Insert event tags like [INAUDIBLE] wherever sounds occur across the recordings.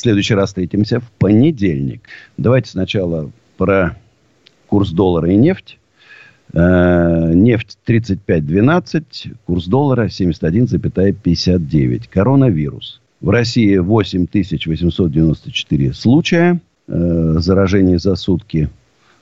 Следующий раз встретимся в понедельник. Давайте сначала про курс доллара и нефть. Э, нефть 35.12, курс доллара 71,59. Коронавирус. В России 8894 случая э, заражений за сутки.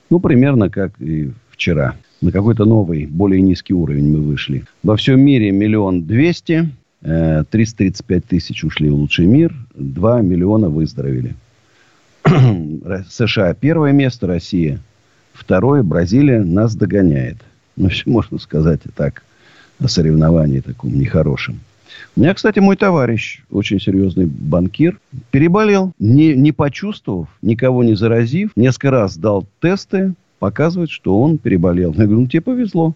Ну, примерно как и вчера. На какой-то новый, более низкий уровень мы вышли. Во всем мире миллион двести. 335 тысяч ушли в лучший мир. 2 миллиона выздоровели. США первое место, Россия второе, Бразилия нас догоняет. Ну, можно сказать так, о соревновании таком нехорошем. У меня, кстати, мой товарищ, очень серьезный банкир, переболел, не, не почувствовав, никого не заразив, несколько раз дал тесты, показывает, что он переболел. Я говорю, ну тебе повезло.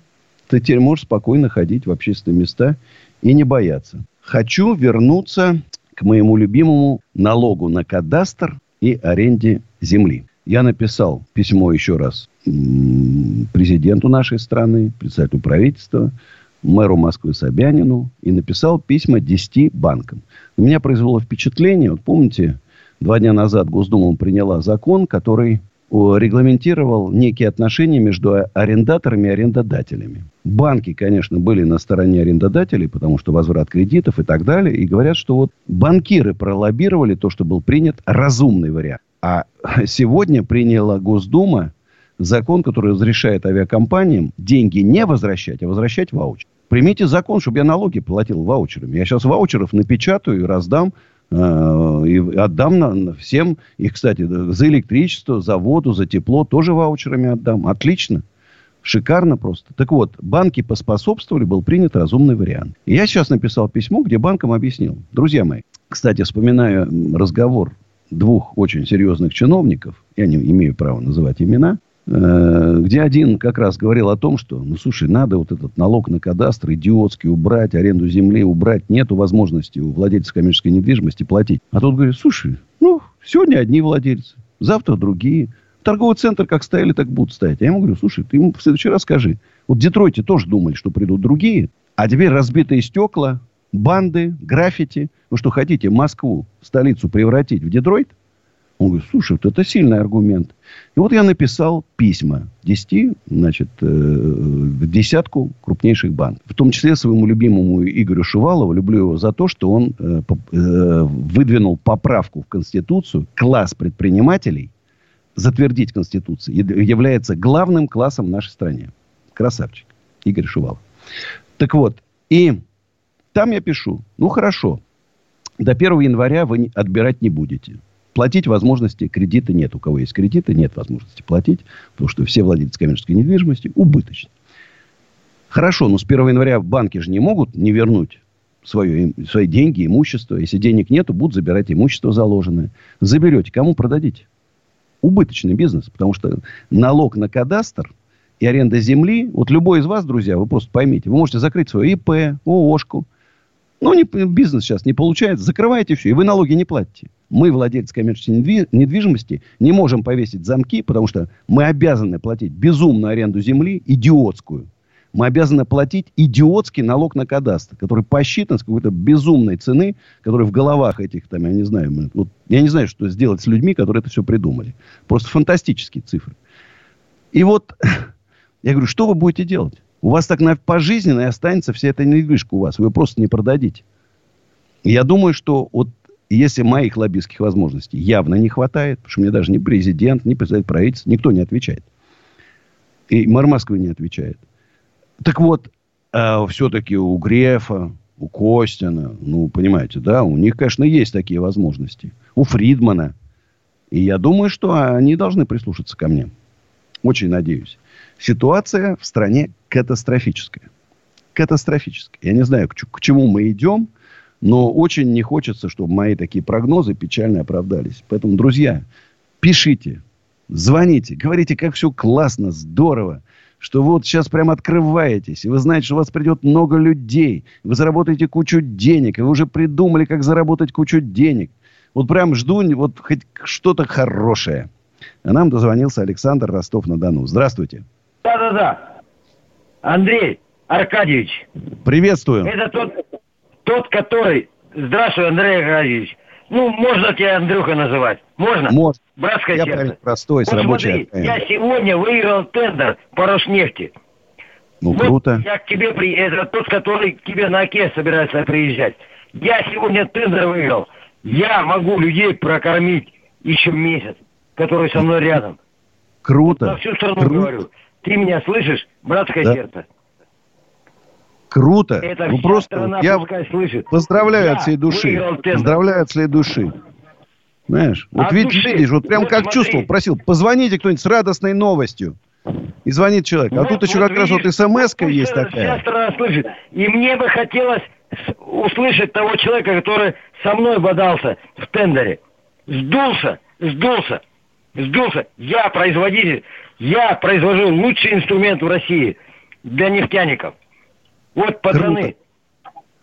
Ты теперь можешь спокойно ходить в общественные места и не бояться. Хочу вернуться к моему любимому налогу на кадастр и аренде земли. Я написал письмо еще раз президенту нашей страны, председателю правительства, мэру Москвы Собянину и написал письма 10 банкам. У меня произвело впечатление, вот помните, два дня назад Госдума приняла закон, который регламентировал некие отношения между арендаторами и арендодателями. Банки, конечно, были на стороне арендодателей, потому что возврат кредитов и так далее. И говорят, что вот банкиры пролоббировали то, что был принят разумный вариант. А [LAUGHS] сегодня приняла Госдума закон, который разрешает авиакомпаниям деньги не возвращать, а возвращать ваучер. Примите закон, чтобы я налоги платил ваучерами. Я сейчас ваучеров напечатаю и раздам, э, и отдам на, всем. Их, кстати, за электричество, за воду, за тепло тоже ваучерами отдам. Отлично. Шикарно просто. Так вот, банки поспособствовали, был принят разумный вариант. И я сейчас написал письмо, где банкам объяснил. Друзья мои, кстати, вспоминаю разговор двух очень серьезных чиновников, я не имею права называть имена, Э, где один как раз говорил о том, что, ну, слушай, надо вот этот налог на кадастр идиотский убрать, аренду земли убрать. Нету возможности у владельцев коммерческой недвижимости платить. А тот говорит, слушай, ну, сегодня одни владельцы, завтра другие. Торговый центр как стояли, так будут стоять. А я ему говорю, слушай, ты ему в следующий раз скажи. Вот в Детройте тоже думали, что придут другие. А теперь разбитые стекла, банды, граффити. Ну, что хотите, Москву, столицу превратить в Детройт – он говорит, слушай, вот это сильный аргумент. И вот я написал письма 10, значит, э, в десятку крупнейших банков. В том числе своему любимому Игорю Шувалову. Люблю его за то, что он э, э, выдвинул поправку в Конституцию. Класс предпринимателей затвердить Конституцию является главным классом в нашей стране. Красавчик. Игорь Шувалов. Так вот, и там я пишу, ну хорошо, до 1 января вы отбирать не будете. Платить возможности кредита нет. У кого есть кредиты, нет возможности платить, потому что все владельцы коммерческой недвижимости убыточны. Хорошо, но с 1 января банки же не могут не вернуть свое, свои деньги, имущество. Если денег нету, будут забирать имущество заложенное. Заберете, кому продадите? Убыточный бизнес, потому что налог на кадастр и аренда земли, вот любой из вас, друзья, вы просто поймите, вы можете закрыть свое ИП, ООшку. Ну, не, бизнес сейчас не получается, закрываете все, и вы налоги не платите мы, владельцы коммерческой недвижимости, не можем повесить замки, потому что мы обязаны платить безумную аренду земли, идиотскую. Мы обязаны платить идиотский налог на кадастр, который посчитан с какой-то безумной цены, который в головах этих, там, я не знаю, вот, я не знаю, что сделать с людьми, которые это все придумали. Просто фантастические цифры. И вот я говорю, что вы будете делать? У вас так на, пожизненно и останется вся эта недвижка у вас. Вы просто не продадите. Я думаю, что вот если моих лоббистских возможностей явно не хватает, потому что мне даже ни президент, ни председатель правительства, никто не отвечает. И мэр Москвы не отвечает. Так вот, э, все-таки у Грефа, у Костина, ну, понимаете, да, у них, конечно, есть такие возможности. У Фридмана. И я думаю, что они должны прислушаться ко мне. Очень надеюсь. Ситуация в стране катастрофическая. Катастрофическая. Я не знаю, к, к чему мы идем – Но очень не хочется, чтобы мои такие прогнозы печально оправдались. Поэтому, друзья, пишите, звоните, говорите, как все классно, здорово что вот сейчас прям открываетесь, и вы знаете, что у вас придет много людей, вы заработаете кучу денег, и вы уже придумали, как заработать кучу денег. Вот прям жду вот хоть что-то хорошее. А нам дозвонился Александр Ростов-на-Дону. Здравствуйте. Да-да-да. Андрей Аркадьевич. Приветствую. Это тот, тот, который... Здравствуй, Андрей Аркадьевич. Ну, можно тебя Андрюха называть. Можно? Можно. Братское я сердце. простой, с вот рабочей смотри, я сегодня выиграл тендер по Роснефти. Ну, вот круто. Я к тебе при... Это тот, который к тебе на Оке собирается приезжать. Я сегодня тендер выиграл. Я могу людей прокормить еще месяц, которые со мной рядом. Круто. На всю страну Круто. говорю. Ты меня слышишь, братское Да. сердце? Круто. Это ну вся просто страна я слышит. поздравляю Я от всей души. Поздравляю от всей души. Знаешь, вот От видишь, души. видишь, вот прям Вот как смотри. чувствовал, просил, позвоните кто-нибудь с радостной новостью. И звонит человек. А Вот- тут еще вот как раз вот видишь, смс-ка пусть есть вся такая. страна слышит. И мне бы хотелось услышать того человека, который со мной бодался в тендере. Сдулся, сдулся, сдулся. Я производитель, я произвожу лучший инструмент в России для нефтяников. Вот пацаны,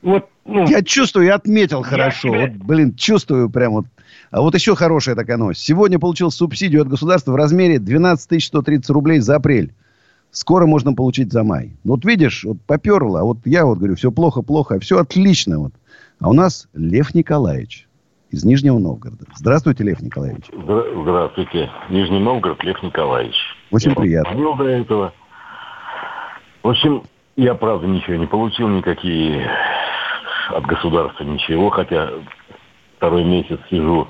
вот, ну, Я чувствую, я отметил хорошо. тебе- Вот, блин, чувствую прям вот. А вот еще хорошая такая новость. Сегодня получил субсидию от государства в размере 12 130 рублей за апрель. Скоро можно получить за май. Ну, Вот видишь, вот поперло. А вот я вот говорю, все плохо, плохо. а Все отлично. Вот. А у нас Лев Николаевич из Нижнего Новгорода. Здравствуйте, Лев Николаевич. Здра- Здравствуйте. Нижний Новгород, Лев Николаевич. Очень Я приятно. до этого. В общем, я, правда, ничего не получил, никакие от государства ничего, хотя второй месяц сижу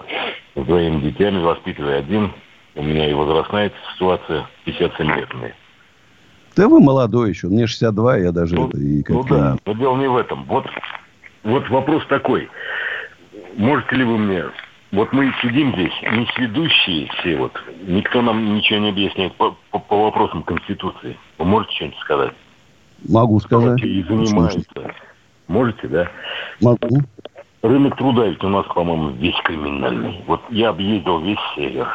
с двоими детьми, воспитываю один. У меня и возрастная ситуация 57 лет мне. Да вы молодой еще. Мне 62, я даже Ну, это и ну как-то... да, но дело не в этом. Вот, вот вопрос такой. Можете ли вы мне... Вот мы сидим здесь, не сведущие все, вот, никто нам ничего не объясняет по, по- по вопросам Конституции. Вы можете что-нибудь сказать? Могу сказать. и занимается? Можете, да? Могу. Рынок труда ведь у нас, по-моему, весь криминальный. Вот я объездил весь север.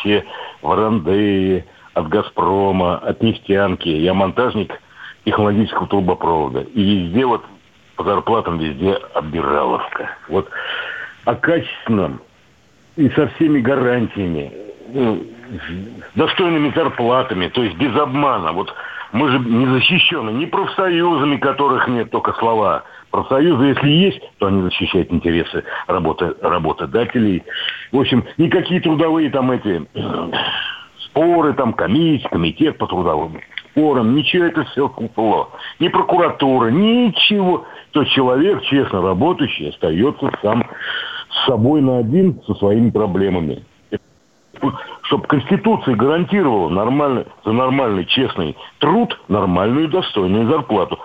Все Варандеи, от Газпрома, от нефтянки. Я монтажник технологического трубопровода. И везде вот по зарплатам везде обираловка. Вот о качественном и со всеми гарантиями, ну, с достойными зарплатами, то есть без обмана. Вот мы же не защищены ни профсоюзами, которых нет, только слова. Профсоюзы, если есть, то они защищают интересы работы, работодателей. В общем, никакие трудовые там эти [CLEARS THROAT] споры, там комиссии, комитет по трудовым спорам, ничего это все купло. Ни прокуратура, ничего. То человек, честно работающий, остается сам с собой на один со своими проблемами. Чтобы Конституция гарантировала нормально, за нормальный, честный труд нормальную, достойную зарплату.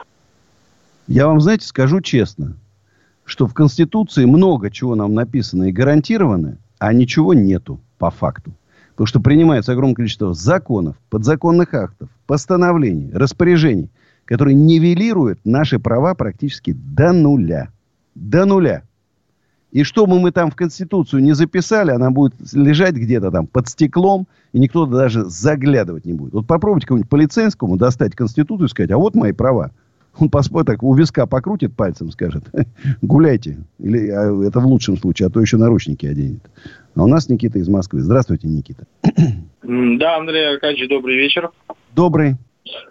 Я вам, знаете, скажу честно, что в Конституции много чего нам написано и гарантировано, а ничего нету по факту. Потому что принимается огромное количество законов, подзаконных актов, постановлений, распоряжений, которые нивелируют наши права практически до нуля. До нуля. И что бы мы там в Конституцию не записали, она будет лежать где-то там под стеклом, и никто даже заглядывать не будет. Вот попробуйте кому-нибудь полицейскому достать Конституцию и сказать, а вот мои права. Он поспорит, так у виска покрутит пальцем, скажет, [LAUGHS] гуляйте. Или а, это в лучшем случае, а то еще наручники оденет. А у нас Никита из Москвы. Здравствуйте, Никита. Да, Андрей Аркадьевич, добрый вечер. Добрый.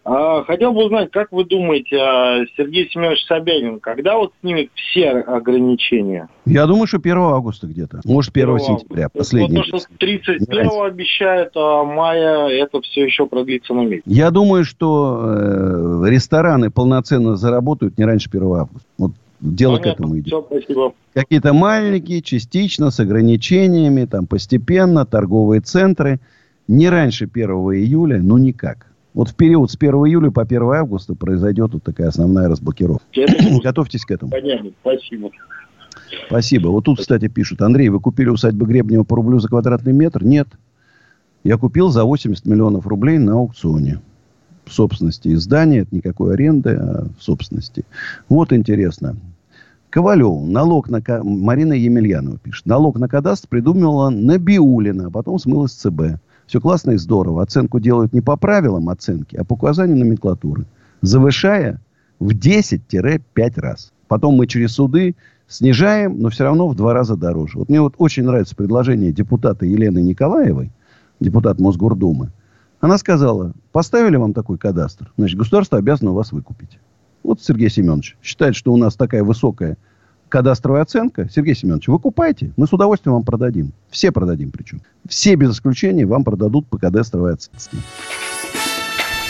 А, Хотел бы узнать, как вы думаете, а, Сергей Семенович Собянин, когда вот снимет все ограничения? Я думаю, что 1 августа где-то. Может, 1 Первого сентября. августа. Последний. Вот то, что 31 Нравится. обещают, а мая это все еще продлится на месяц. Я думаю, что э, рестораны полноценно заработают не раньше 1 августа. Вот дело к Понятно. этому идет. Все, спасибо. Какие-то маленькие, частично, с ограничениями, там постепенно, торговые центры. Не раньше 1 июля, ну никак. Вот в период с 1 июля по 1 августа произойдет вот такая основная разблокировка. Готовьтесь к этому. понятно, спасибо. Спасибо. Вот тут, кстати, пишут. Андрей, вы купили усадьбу Гребнева по рублю за квадратный метр? Нет. Я купил за 80 миллионов рублей на аукционе. В собственности издания. Это никакой аренды, а в собственности. Вот интересно. Ковалеву налог на... Марина Емельянова пишет. Налог на кадастр придумала Набиулина, а потом смылась ЦБ. Все классно и здорово. Оценку делают не по правилам оценки, а по указанию номенклатуры. Завышая в 10-5 раз. Потом мы через суды снижаем, но все равно в два раза дороже. Вот мне вот очень нравится предложение депутата Елены Николаевой, депутат Мосгордумы. Она сказала, поставили вам такой кадастр, значит, государство обязано вас выкупить. Вот Сергей Семенович считает, что у нас такая высокая кадастровая оценка. Сергей Семенович, выкупайте, мы с удовольствием вам продадим. Все продадим причем. Все без исключения вам продадут по кадастровой оценке.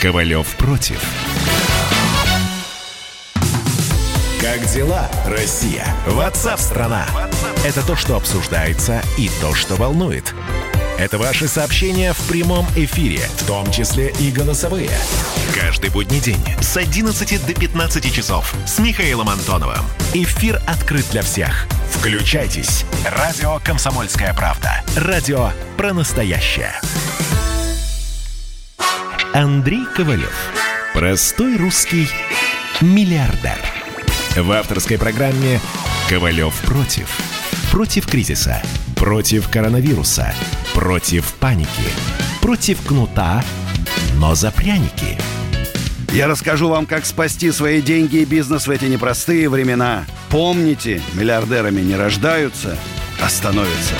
Ковалев против. Как дела, Россия? Ватсап-страна! Это то, что обсуждается и то, что волнует. Это ваши сообщения в прямом эфире, в том числе и голосовые. Каждый будний день с 11 до 15 часов с Михаилом Антоновым. Эфир открыт для всех. Включайтесь. Радио «Комсомольская правда». Радио про настоящее. Андрей Ковалев. Простой русский миллиардер. В авторской программе «Ковалев против». Против кризиса. Против коронавируса. Против паники. Против кнута, но за пряники. Я расскажу вам, как спасти свои деньги и бизнес в эти непростые времена. Помните, миллиардерами не рождаются, а становятся.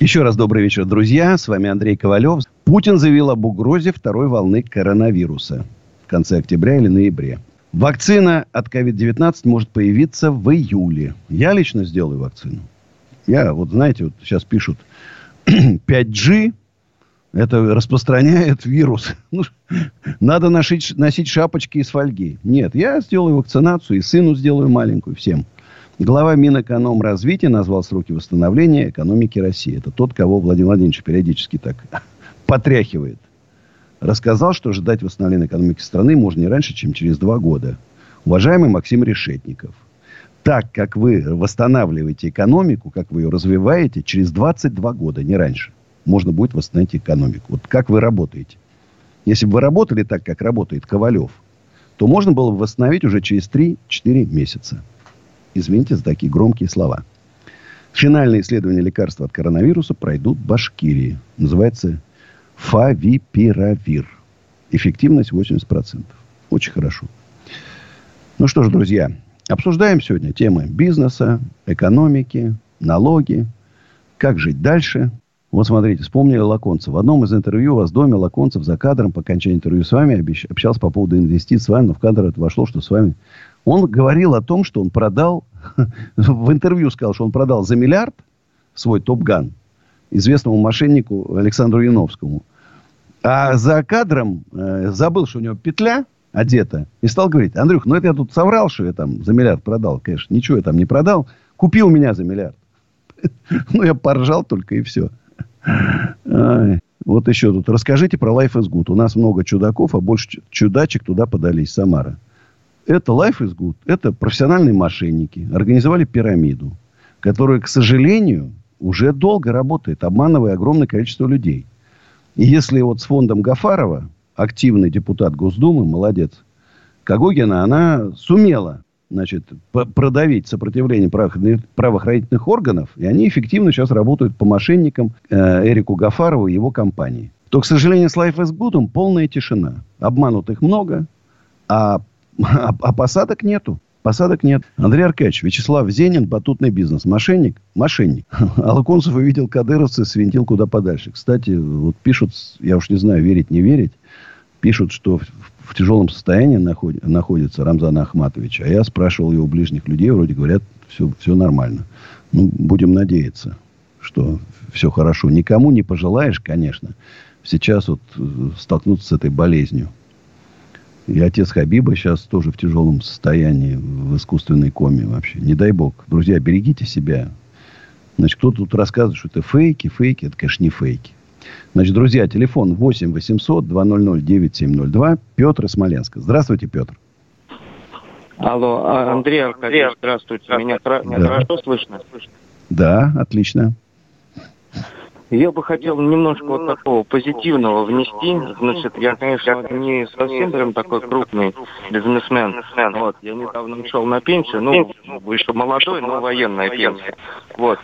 Еще раз добрый вечер, друзья. С вами Андрей Ковалев. Путин заявил об угрозе второй волны коронавируса в конце октября или ноябре. Вакцина от COVID-19 может появиться в июле. Я лично сделаю вакцину. Я, вот знаете, вот сейчас пишут [CLEARS THROAT] 5G, это распространяет вирус. [LAUGHS] Ну, надо носить, носить шапочки из фольги. Нет, я сделаю вакцинацию и сыну сделаю маленькую, всем. Глава Минэкономразвития назвал сроки восстановления экономики России. Это тот, кого Владимир Владимирович периодически так [LAUGHS] потряхивает рассказал, что ждать восстановления экономики страны можно не раньше, чем через два года. Уважаемый Максим Решетников, так как вы восстанавливаете экономику, как вы ее развиваете, через 22 года, не раньше, можно будет восстановить экономику. Вот как вы работаете. Если бы вы работали так, как работает Ковалев, то можно было бы восстановить уже через 3-4 месяца. Извините за такие громкие слова. Финальные исследования лекарства от коронавируса пройдут в Башкирии. Называется фавипиравир. Эффективность 80%. Очень хорошо. Ну что ж, друзья, обсуждаем сегодня темы бизнеса, экономики, налоги, как жить дальше. Вот смотрите, вспомнили Лаконцев. В одном из интервью у в доме Лаконцев за кадром по окончании интервью с вами общался по поводу инвестиций с вами, но в кадр это вошло, что с вами... Он говорил о том, что он продал... [LAUGHS] в интервью сказал, что он продал за миллиард свой топ-ган известному мошеннику Александру Яновскому. А за кадром э, забыл, что у него петля одета. И стал говорить, Андрюх, ну это я тут соврал, что я там за миллиард продал. Конечно, ничего я там не продал. Купил меня за миллиард. [LAUGHS] Ну, я поржал только и все. Вот еще тут. Расскажите про Life is Good. У нас много чудаков, а больше чудачек туда подались. Самара. Это Life is Good. Это профессиональные мошенники. Организовали пирамиду, которая, к сожалению, уже долго работает, обманывая огромное количество людей. И если вот с фондом Гафарова, активный депутат Госдумы, молодец, Кагогина, она сумела значит, продавить сопротивление правоохранительных органов, и они эффективно сейчас работают по мошенникам э, Эрику Гафарову и его компании. То, к сожалению, с Life is Good полная тишина. Обманутых много, а, [LAUGHS] а, а посадок нету. Посадок нет. Андрей Аркадьевич, Вячеслав Зенин, батутный бизнес. Мошенник? Мошенник. [LAUGHS] А Луконцев увидел кадыровца, свинтил куда подальше. Кстати, вот пишут, я уж не знаю, верить, не верить, пишут, что в, тяжелом состоянии наход, находится Рамзан Ахматович. А я спрашивал его ближних людей, вроде говорят, все, все нормально. Ну, будем надеяться, что все хорошо. Никому не пожелаешь, конечно, сейчас вот э, столкнуться с этой болезнью. И отец Хабиба сейчас тоже в тяжелом состоянии, в искусственной коме вообще. Не дай бог. Друзья, берегите себя. Значит, кто тут рассказывает, что это фейки, фейки. Это, конечно, не фейки. Значит, друзья, телефон 8 800 200 9702. Петр Смоленск. Здравствуйте, Петр. Алло, а, Андрей Аркадьевич, здравствуйте. Меня, да. хорошо слышно? Да, отлично. Я бы хотел немножко вот такого позитивного внести. Значит, я, конечно, не совсем прям такой крупный бизнесмен. Вот, я недавно ушел на пенсию, ну, еще молодой, но военная пенсия. Вот.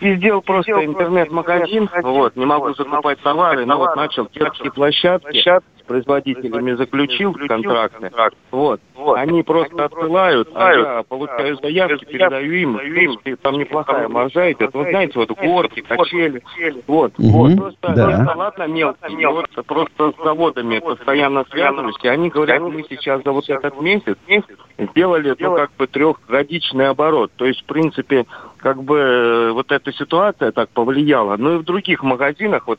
И сделал просто интернет-магазин, вот, не могу закупать товары, но вот начал детские площадки, производителями заключил контракты, вот, они просто отсылают, а я получаю заявки, передаю им, принципе, там неплохая маржа идет, вы знаете, вот горки, качели, вот, вот, просто, да. ладно, мелкие, вот, просто с заводами постоянно связываюсь, и они говорят, мы сейчас за вот этот месяц сделали, ну, как бы трехгодичный оборот, то есть, в принципе, как бы вот эта ситуация так повлияла, ну и в других магазинах, вот,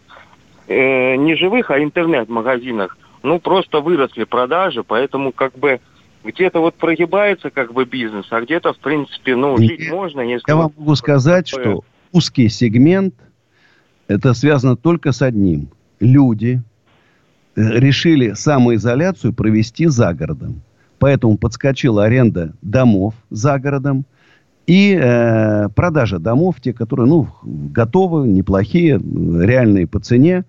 э, не живых, а интернет-магазинах, ну, просто выросли продажи, поэтому как бы где-то вот прогибается как бы бизнес, а где-то, в принципе, ну, жить Я, можно, если... Я вам могу сказать, что узкий сегмент, это связано только с одним. Люди э, решили самоизоляцию провести за городом. Поэтому подскочила аренда домов за городом и э, продажа домов, те, которые ну, готовы, неплохие, реальные по цене.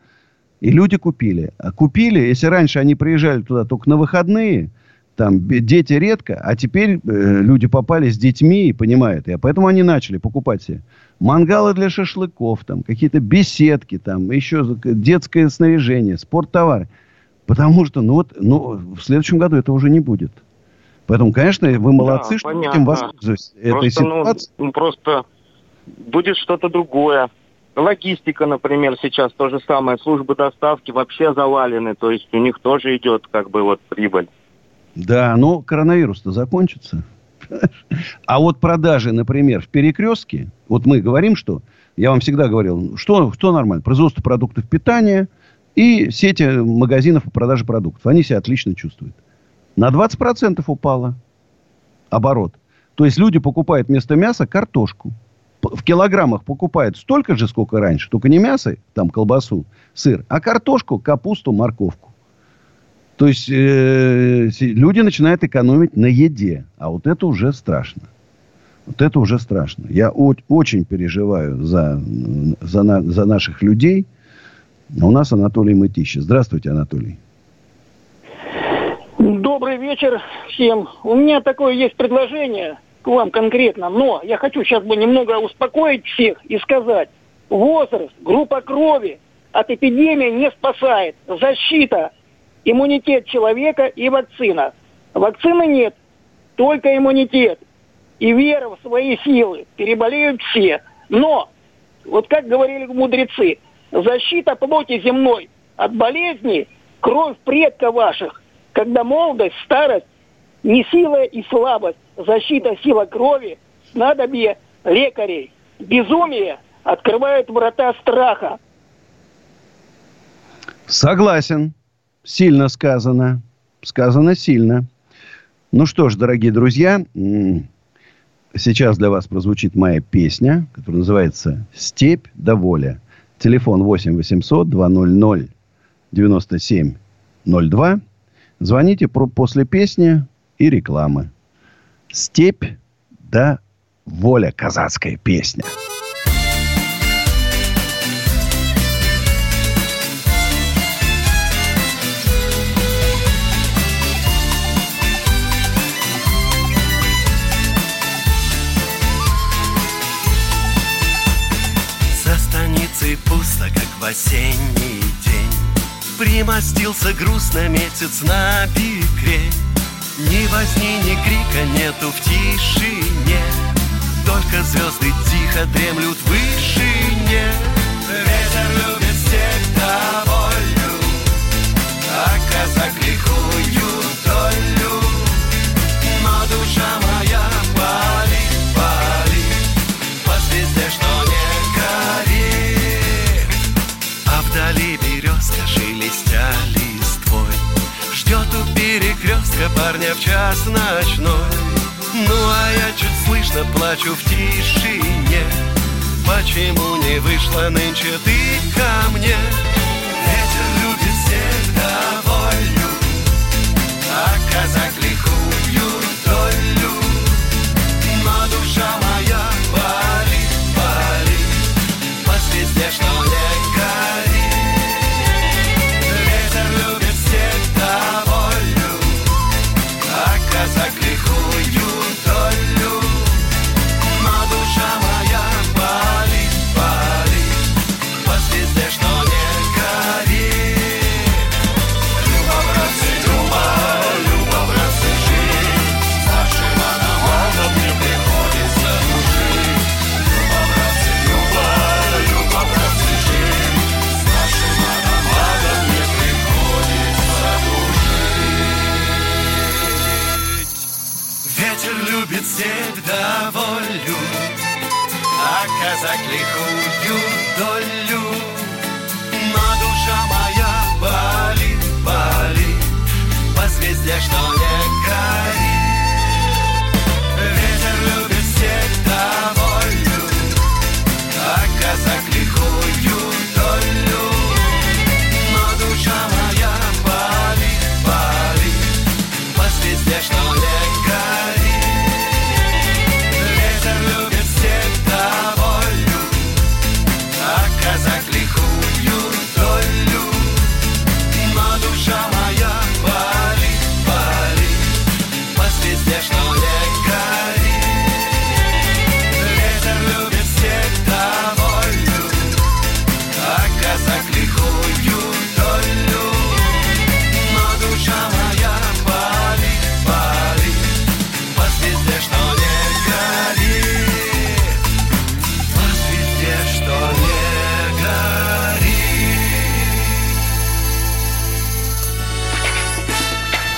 И люди купили. А купили, если раньше они приезжали туда только на выходные, там дети редко, а теперь э, люди попали с детьми и понимают. И поэтому они начали покупать себе мангалы для шашлыков, там какие-то беседки, там еще детское снаряжение, спорттовары. Потому что, ну вот, ну, в следующем году это уже не будет. Поэтому, конечно, вы молодцы, да, что понятно. этим воспользуетесь. Этой ситуацией. Ну, просто будет что-то другое. Логистика, например, сейчас то же самое. Службы доставки вообще завалены. То есть у них тоже идет как бы вот прибыль. Да, но коронавирус-то закончится. А вот продажи, например, в перекрестке, вот мы говорим, что, я вам всегда говорил, что, что нормально, производство продуктов питания и сети магазинов по продаже продуктов. Они себя отлично чувствуют. На 20% упало оборот. То есть люди покупают вместо мяса картошку. В килограммах покупают столько же, сколько раньше. Только не мясо, там колбасу, сыр, а картошку, капусту, морковку. То есть э, люди начинают экономить на еде. А вот это уже страшно. Вот это уже страшно. Я очень переживаю за, за, на, за наших людей. А у нас Анатолий Мытищев. Здравствуйте, Анатолий. Добрый вечер всем. У меня такое есть предложение к вам конкретно, но я хочу сейчас бы немного успокоить всех и сказать, возраст, группа крови от эпидемии не спасает. Защита, иммунитет человека и вакцина. Вакцины нет, только иммунитет. И вера в свои силы. Переболеют все. Но, вот как говорили мудрецы, защита плоти земной от болезней, кровь предка ваших когда молодость, старость, не сила и слабость, защита сила крови, снадобье лекарей. Безумие открывает врата страха. Согласен. Сильно сказано. Сказано сильно. Ну что ж, дорогие друзья, сейчас для вас прозвучит моя песня, которая называется «Степь да воля». Телефон 8 800 200 9702. Звоните про, после песни и рекламы. Степь да воля казацкая песня. Пусто, как в осенний Примостился грустно месяц на бикре Ни возни, ни крика нету в тишине. Только звезды тихо дремлют в вышине. Ветер любит степь доволю А казак лихую долю перекрестка парня в час ночной. Ну а я чуть слышно плачу в тишине. Почему не вышла нынче ты ко мне? Ветер любит всех доволю А казак вдоволю, а казак лихую долю. Но душа моя болит, болит, по звезде, что не.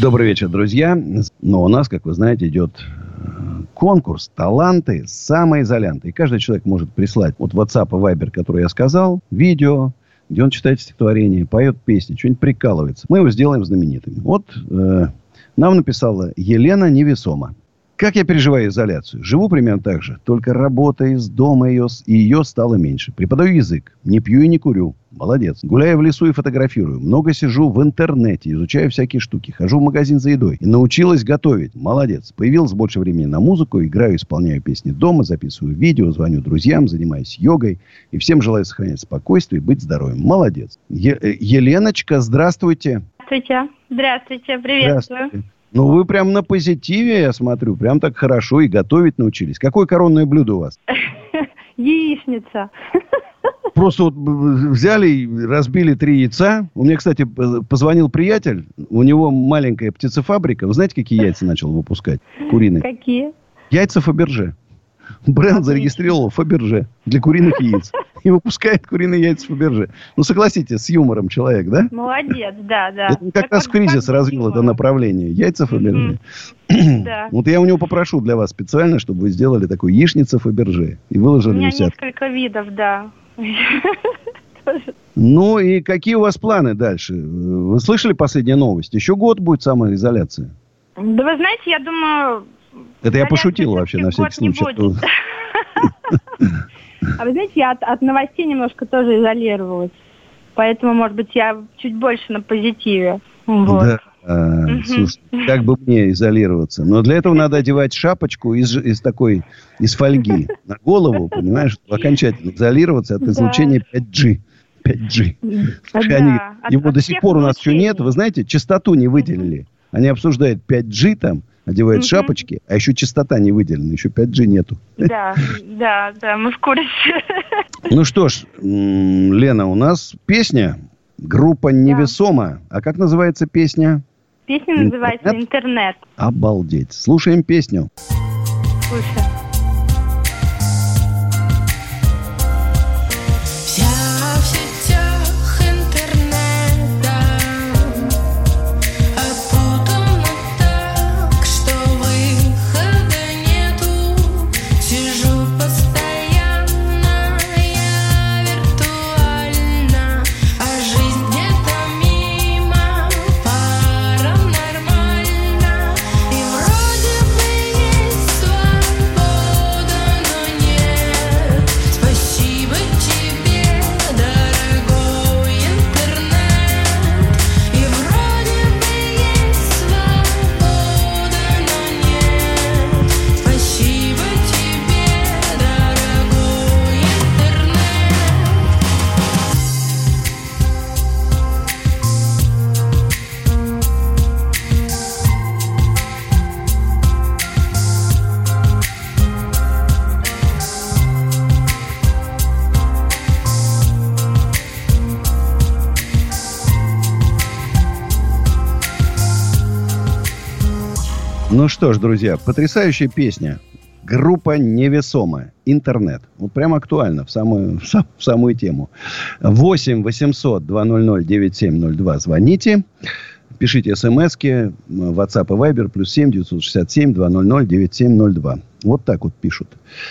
Добрый вечер, друзья. Но у нас, как вы знаете, идет э, конкурс «Таланты самоизолянты». И каждый человек может прислать от WhatsApp и Viber, который я сказал, видео, где он читает стихотворение, поет песни, что-нибудь прикалывается. Мы его сделаем знаменитым. Вот э, нам написала Елена Невесома. Как я переживаю изоляцию? Живу примерно так же. Только работа из дома ее, и ее стало меньше. Преподаю язык. Не пью и не курю. Молодец. Гуляю в лесу и фотографирую. Много сижу в интернете, изучаю всякие штуки. Хожу в магазин за едой. И научилась готовить. Молодец. Появилось больше времени на музыку. Играю, исполняю песни дома, записываю видео, звоню друзьям, занимаюсь йогой. И всем желаю сохранять спокойствие и быть здоровым. Молодец. Е- э, Еленочка, здравствуйте. Здравствуйте. Здравствуйте. Приветствую. Здравствуйте. Ну, вы прям на позитиве, я смотрю. Прям так хорошо и готовить научились. Какое коронное блюдо у вас? [LAUGHS] Яичница. [LAUGHS] Просто вот взяли разбили три яйца. У меня, кстати, позвонил приятель. У него маленькая птицефабрика. Вы знаете, какие яйца начал выпускать? Куриные. Какие? Яйца Фаберже. Бренд зарегистрировал Фаберже для куриных яиц. И выпускает куриные яйца Фаберже. Ну, согласитесь, с юмором человек, да? Молодец, да, да. Это как раз в вот кризис как развил это направление. Яйца Фаберже. Да. [CLEARS THROAT] Вот я у него попрошу для вас специально, чтобы вы сделали такую яичницу Фаберже. И выложили меня у себя. несколько видов, да. [LAUGHS] Ну и какие у вас планы дальше? Вы слышали последнюю новость? Еще год будет самоизоляция. Да вы знаете, я думаю... Это я пошутил вообще на всякий случай. А вы знаете, я от, от новостей немножко тоже изолировалась. Поэтому, может быть, я чуть больше на позитиве. Вот. Да. А, слушай, как бы мне изолироваться? Но для этого надо одевать шапочку из, из такой, из фольги на голову, понимаешь, чтобы окончательно изолироваться от излучения 5G. 5G. Да, Они- его до сих пор у нас еще нет. Вы знаете, частоту не выделили. Они обсуждают 5G там, одевают Мгм. шапочки, а еще частота не выделена, еще 5G нету. Да, да, да, мы в курсе. Ну что ж, Лена, у нас песня, группа «Невесомо». А как называется песня? Песня называется «Интернет». Обалдеть. Слушаем песню. Слушай. Ну что ж, друзья, потрясающая песня. Группа невесомая. Интернет. Вот прям актуально, в самую, [LAUGHS] в сам- в самую тему. 8 800 200 9702. Звоните. Пишите смски, WhatsApp и Viber, плюс 7 967 200 9702. Вот так вот пишут.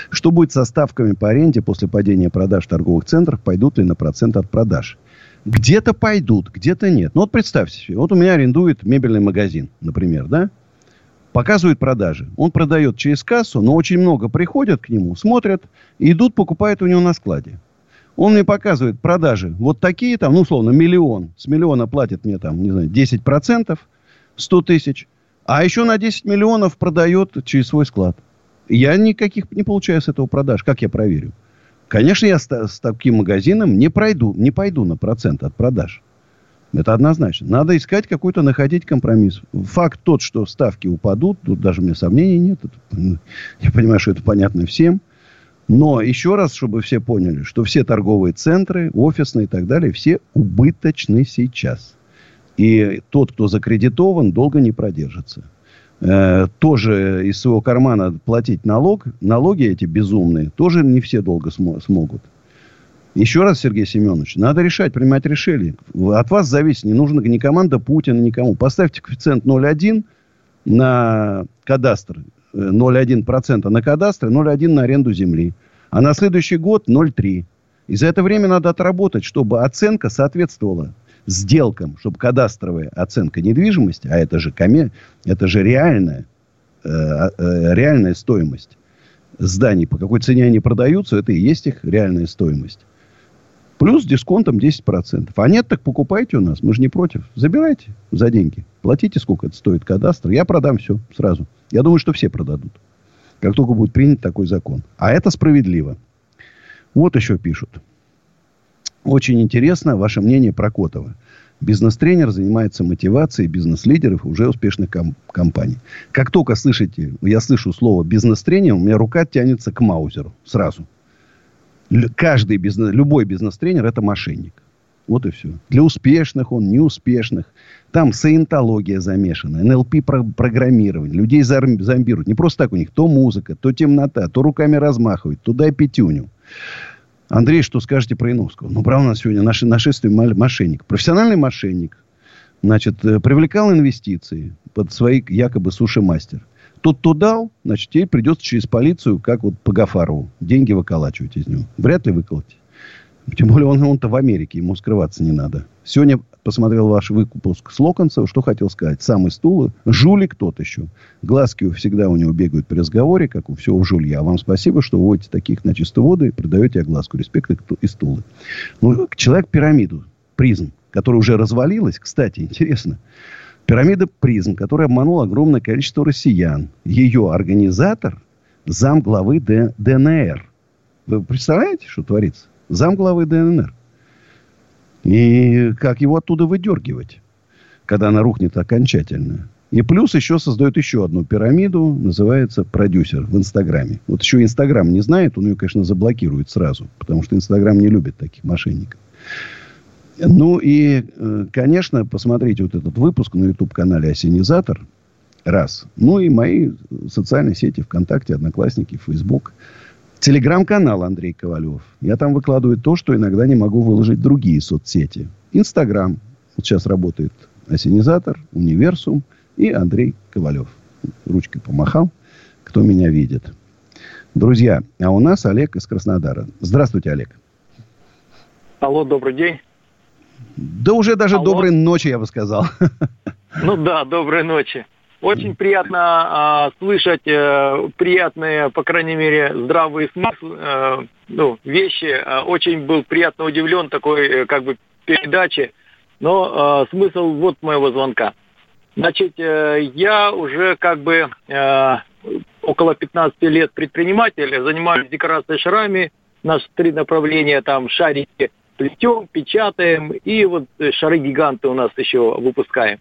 Что будет со ставками по аренде после падения продаж в торговых центрах? Пойдут ли на процент от продаж? Где-то пойдут, где-то нет. Ну вот представьте себе, вот у меня арендует мебельный магазин, например, да? Показывает продажи. Он продает через кассу, но очень много приходят к нему, смотрят, идут, покупают у него на складе. Он мне показывает продажи вот такие там, ну, условно, миллион. С миллиона платит мне там, не знаю, 10%, 100 тысяч. А еще на 10 миллионов продает через свой склад. Я никаких не получаю с этого продаж. Как я проверю? Конечно, я с, с таким магазином не пройду, не пойду на процент от продаж. Это однозначно. Надо искать какой-то, находить компромисс. Факт тот, что ставки упадут, тут даже у меня сомнений нет. Это, м, я понимаю, что это понятно всем. Но еще раз, чтобы все поняли, что все торговые центры, офисные и так далее, все убыточны сейчас. И тот, кто закредитован, долго не продержится. Э, тоже из своего кармана платить налог, налоги эти безумные, тоже не все долго смо- смогут. Еще раз, Сергей Семенович, надо решать, принимать решения. От вас зависит, не нужно ни команда Путина, никому. Поставьте коэффициент 0,1 на кадастр, э, 0,1% на кадастр, 0,1 на аренду земли. А на следующий год 0,3. И за это время надо отработать, чтобы оценка соответствовала сделкам, чтобы кадастровая оценка недвижимости, а это же, коме, это же реальная, э, э, реальная стоимость зданий, по какой цене они продаются, это и есть их реальная стоимость. Плюс дисконтом 10%. А нет, так покупайте у нас. Мы же не против. Забирайте за деньги. Платите, сколько это стоит кадастр. Я продам все сразу. Я думаю, что все продадут. Как только будет принят такой закон. А это справедливо. Вот еще пишут. Очень интересно ваше мнение про Котова. Бизнес-тренер занимается мотивацией бизнес-лидеров уже успешных ком- компаний. Как только слышите, я слышу слово бизнес-тренер, у меня рука тянется к Маузеру сразу. Каждый бизнес, любой бизнес-тренер это мошенник. Вот и все. Для успешных он, неуспешных. Там саентология замешана, НЛП-программирование. Людей зомбируют. Не просто так у них. То музыка, то темнота, то руками размахивают, то дай пятюню. Андрей, что скажете про Иновского? Ну, правда, у нас сегодня наше нашествие мошенник. Профессиональный мошенник. Значит, э, привлекал инвестиции под свои якобы суши-мастер. Тот то дал, значит, теперь придется через полицию, как вот по Гафарову, деньги выколачивать из него. Вряд ли выколоть. Тем более он, он-то в Америке, ему скрываться не надо. Сегодня посмотрел ваш выпуск с Локонцева, что хотел сказать. Самый стул, жулик тот еще. Глазки всегда у него бегают при разговоре, как у всего жулья. А вам спасибо, что уводите таких на чистую воду и продаете огласку. Респект и стулы. Ну, человек пирамиду, призм, которая уже развалилась, кстати, интересно. Пирамида призм, которая обманула огромное количество россиян. Ее организатор – зам главы ДНР. Вы представляете, что творится? Зам главы ДНР. И как его оттуда выдергивать, когда она рухнет окончательно. И плюс еще создает еще одну пирамиду, называется продюсер в Инстаграме. Вот еще Инстаграм не знает, он ее, конечно, заблокирует сразу, потому что Инстаграм не любит таких мошенников. Ну и, э, конечно, посмотрите вот этот выпуск на YouTube-канале «Осенизатор». Раз. Ну и мои социальные сети ВКонтакте, Одноклассники, Фейсбук. Телеграм-канал Андрей Ковалев. Я там выкладываю то, что иногда не могу выложить другие соцсети. Инстаграм. Вот сейчас работает Осенизатор, Универсум и Андрей Ковалев. Ручкой помахал, кто меня видит. Друзья, а у нас Олег из Краснодара. Здравствуйте, Олег. Алло, добрый день. Да уже даже Алло. доброй ночи, я бы сказал. [LAUGHS] Ну да, доброй ночи. Очень приятно а, слышать э, приятные, по крайней мере, здравые смыслы, э, ну, вещи. А, очень был приятно удивлен такой, э, как бы, передаче. Но э, смысл вот моего звонка. Значит, э, я уже как бы э, около 15 лет предприниматель, занимаюсь декорацией шарами. Нас три направления, там шарики плетем, печатаем, и вот э, шары-гиганты у нас еще выпускаем.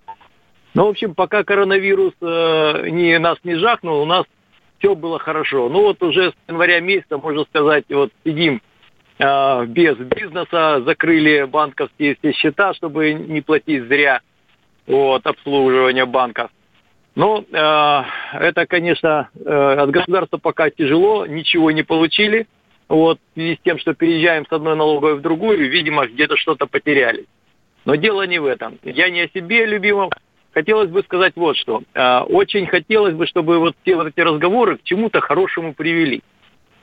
Ну, в общем, пока коронавирус э, не, нас не жахнул, у нас все было хорошо. Ну, вот уже с января месяца, можно сказать, вот сидим э, без бизнеса, закрыли банковские все счета, чтобы не платить зря вот, обслуживание банков. Но э, это, конечно, э, от государства пока тяжело, ничего не получили. Вот, в связи с тем, что переезжаем с одной налоговой в другую, видимо, где-то что-то потеряли. Но дело не в этом. Я не о себе любимом. Хотелось бы сказать вот что. Э, очень хотелось бы, чтобы вот все вот эти разговоры к чему-то хорошему привели.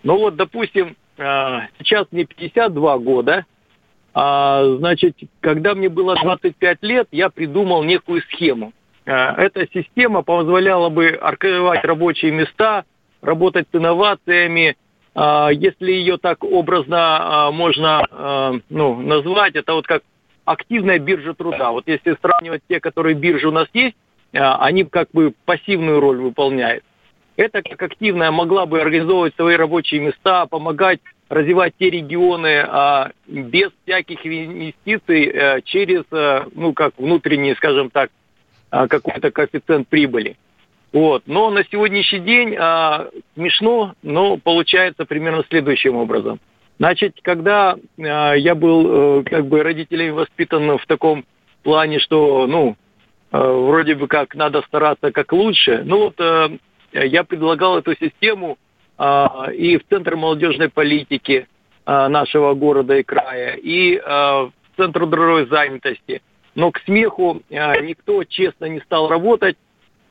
Ну вот, допустим, э, сейчас мне 52 года, а, значит, когда мне было 25 лет, я придумал некую схему. Э, Эта система позволяла бы открывать рабочие места, работать с инновациями. А, Если ее так образно а, можно а, ну, назвать, это вот как активная биржа труда. Вот если сравнивать те, которые биржи у нас есть, они как бы пассивную роль выполняют. Это как активная могла бы организовывать свои рабочие места, помогать развивать те регионы без всяких инвестиций э, через, э, ну, как внутренний, скажем так, какой-то коэффициент прибыли. Вот. Но на сегодняшний день а, смешно, но получается примерно следующим образом. Значит, когда а, я был э, как бы родителями воспитан в таком плане, что, ну, э, вроде бы как надо стараться как лучше, ну вот э, я предлагал эту систему а, и в Центр молодежной политики а, нашего города и края, и а, в Центр трудовой занятости. Но к смеху а, никто честно не стал работать.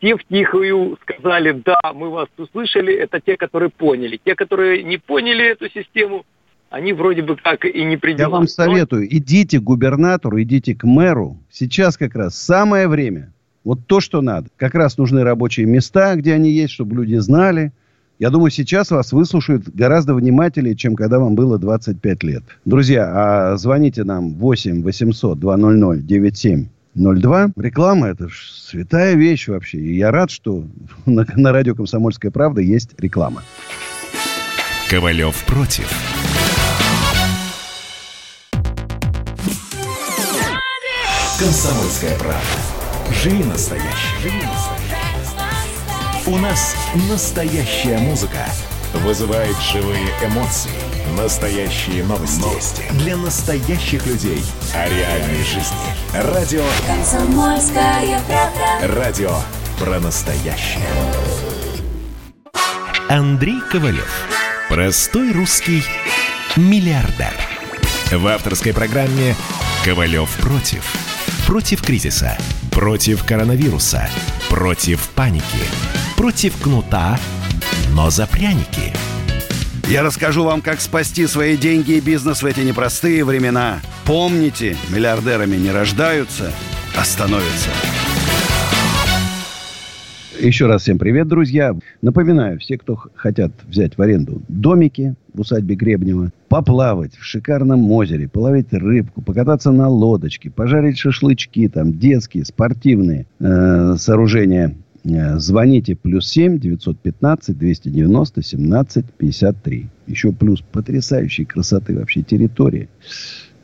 Те втихую сказали, да, мы вас услышали, это те, которые поняли. Те, которые не поняли эту систему, они вроде бы как и не при Я вам советую, идите к губернатору, идите к мэру. Сейчас как раз самое время. Вот то, что надо. Как раз нужны рабочие места, где они есть, чтобы люди знали. Я думаю, сейчас вас выслушают гораздо внимательнее, чем когда вам было 25 лет. Друзья, а звоните нам 8 800 200 9702. Реклама – это ж святая вещь вообще. И я рад, что [LAUGHS] на, на радио «Комсомольская правда» есть реклама. Ковалев против. Комсомольская правда. Живи настоящий. Живи настоящий. У нас настоящая музыка. Вызывает живые эмоции. Настоящие новости. Новости. Для настоящих людей. О реальной жизни. Радио. Комсомольская правда. Радио про настоящее. Андрей Ковалев. Простой русский миллиардер. В авторской программе «Ковалев против». Против кризиса. Против коронавируса. Против паники. Против кнута, но за пряники. Я расскажу вам, как спасти свои деньги и бизнес в эти непростые времена. Помните, миллиардерами не рождаются, а становятся. Еще раз всем привет, друзья. Напоминаю, все, кто хотят взять в аренду домики в усадьбе Гребнева, поплавать в шикарном озере, половить рыбку, покататься на лодочке, пожарить шашлычки, там детские, спортивные э, сооружения, звоните плюс 7 915 290 17 53. Еще плюс потрясающей красоты вообще территории.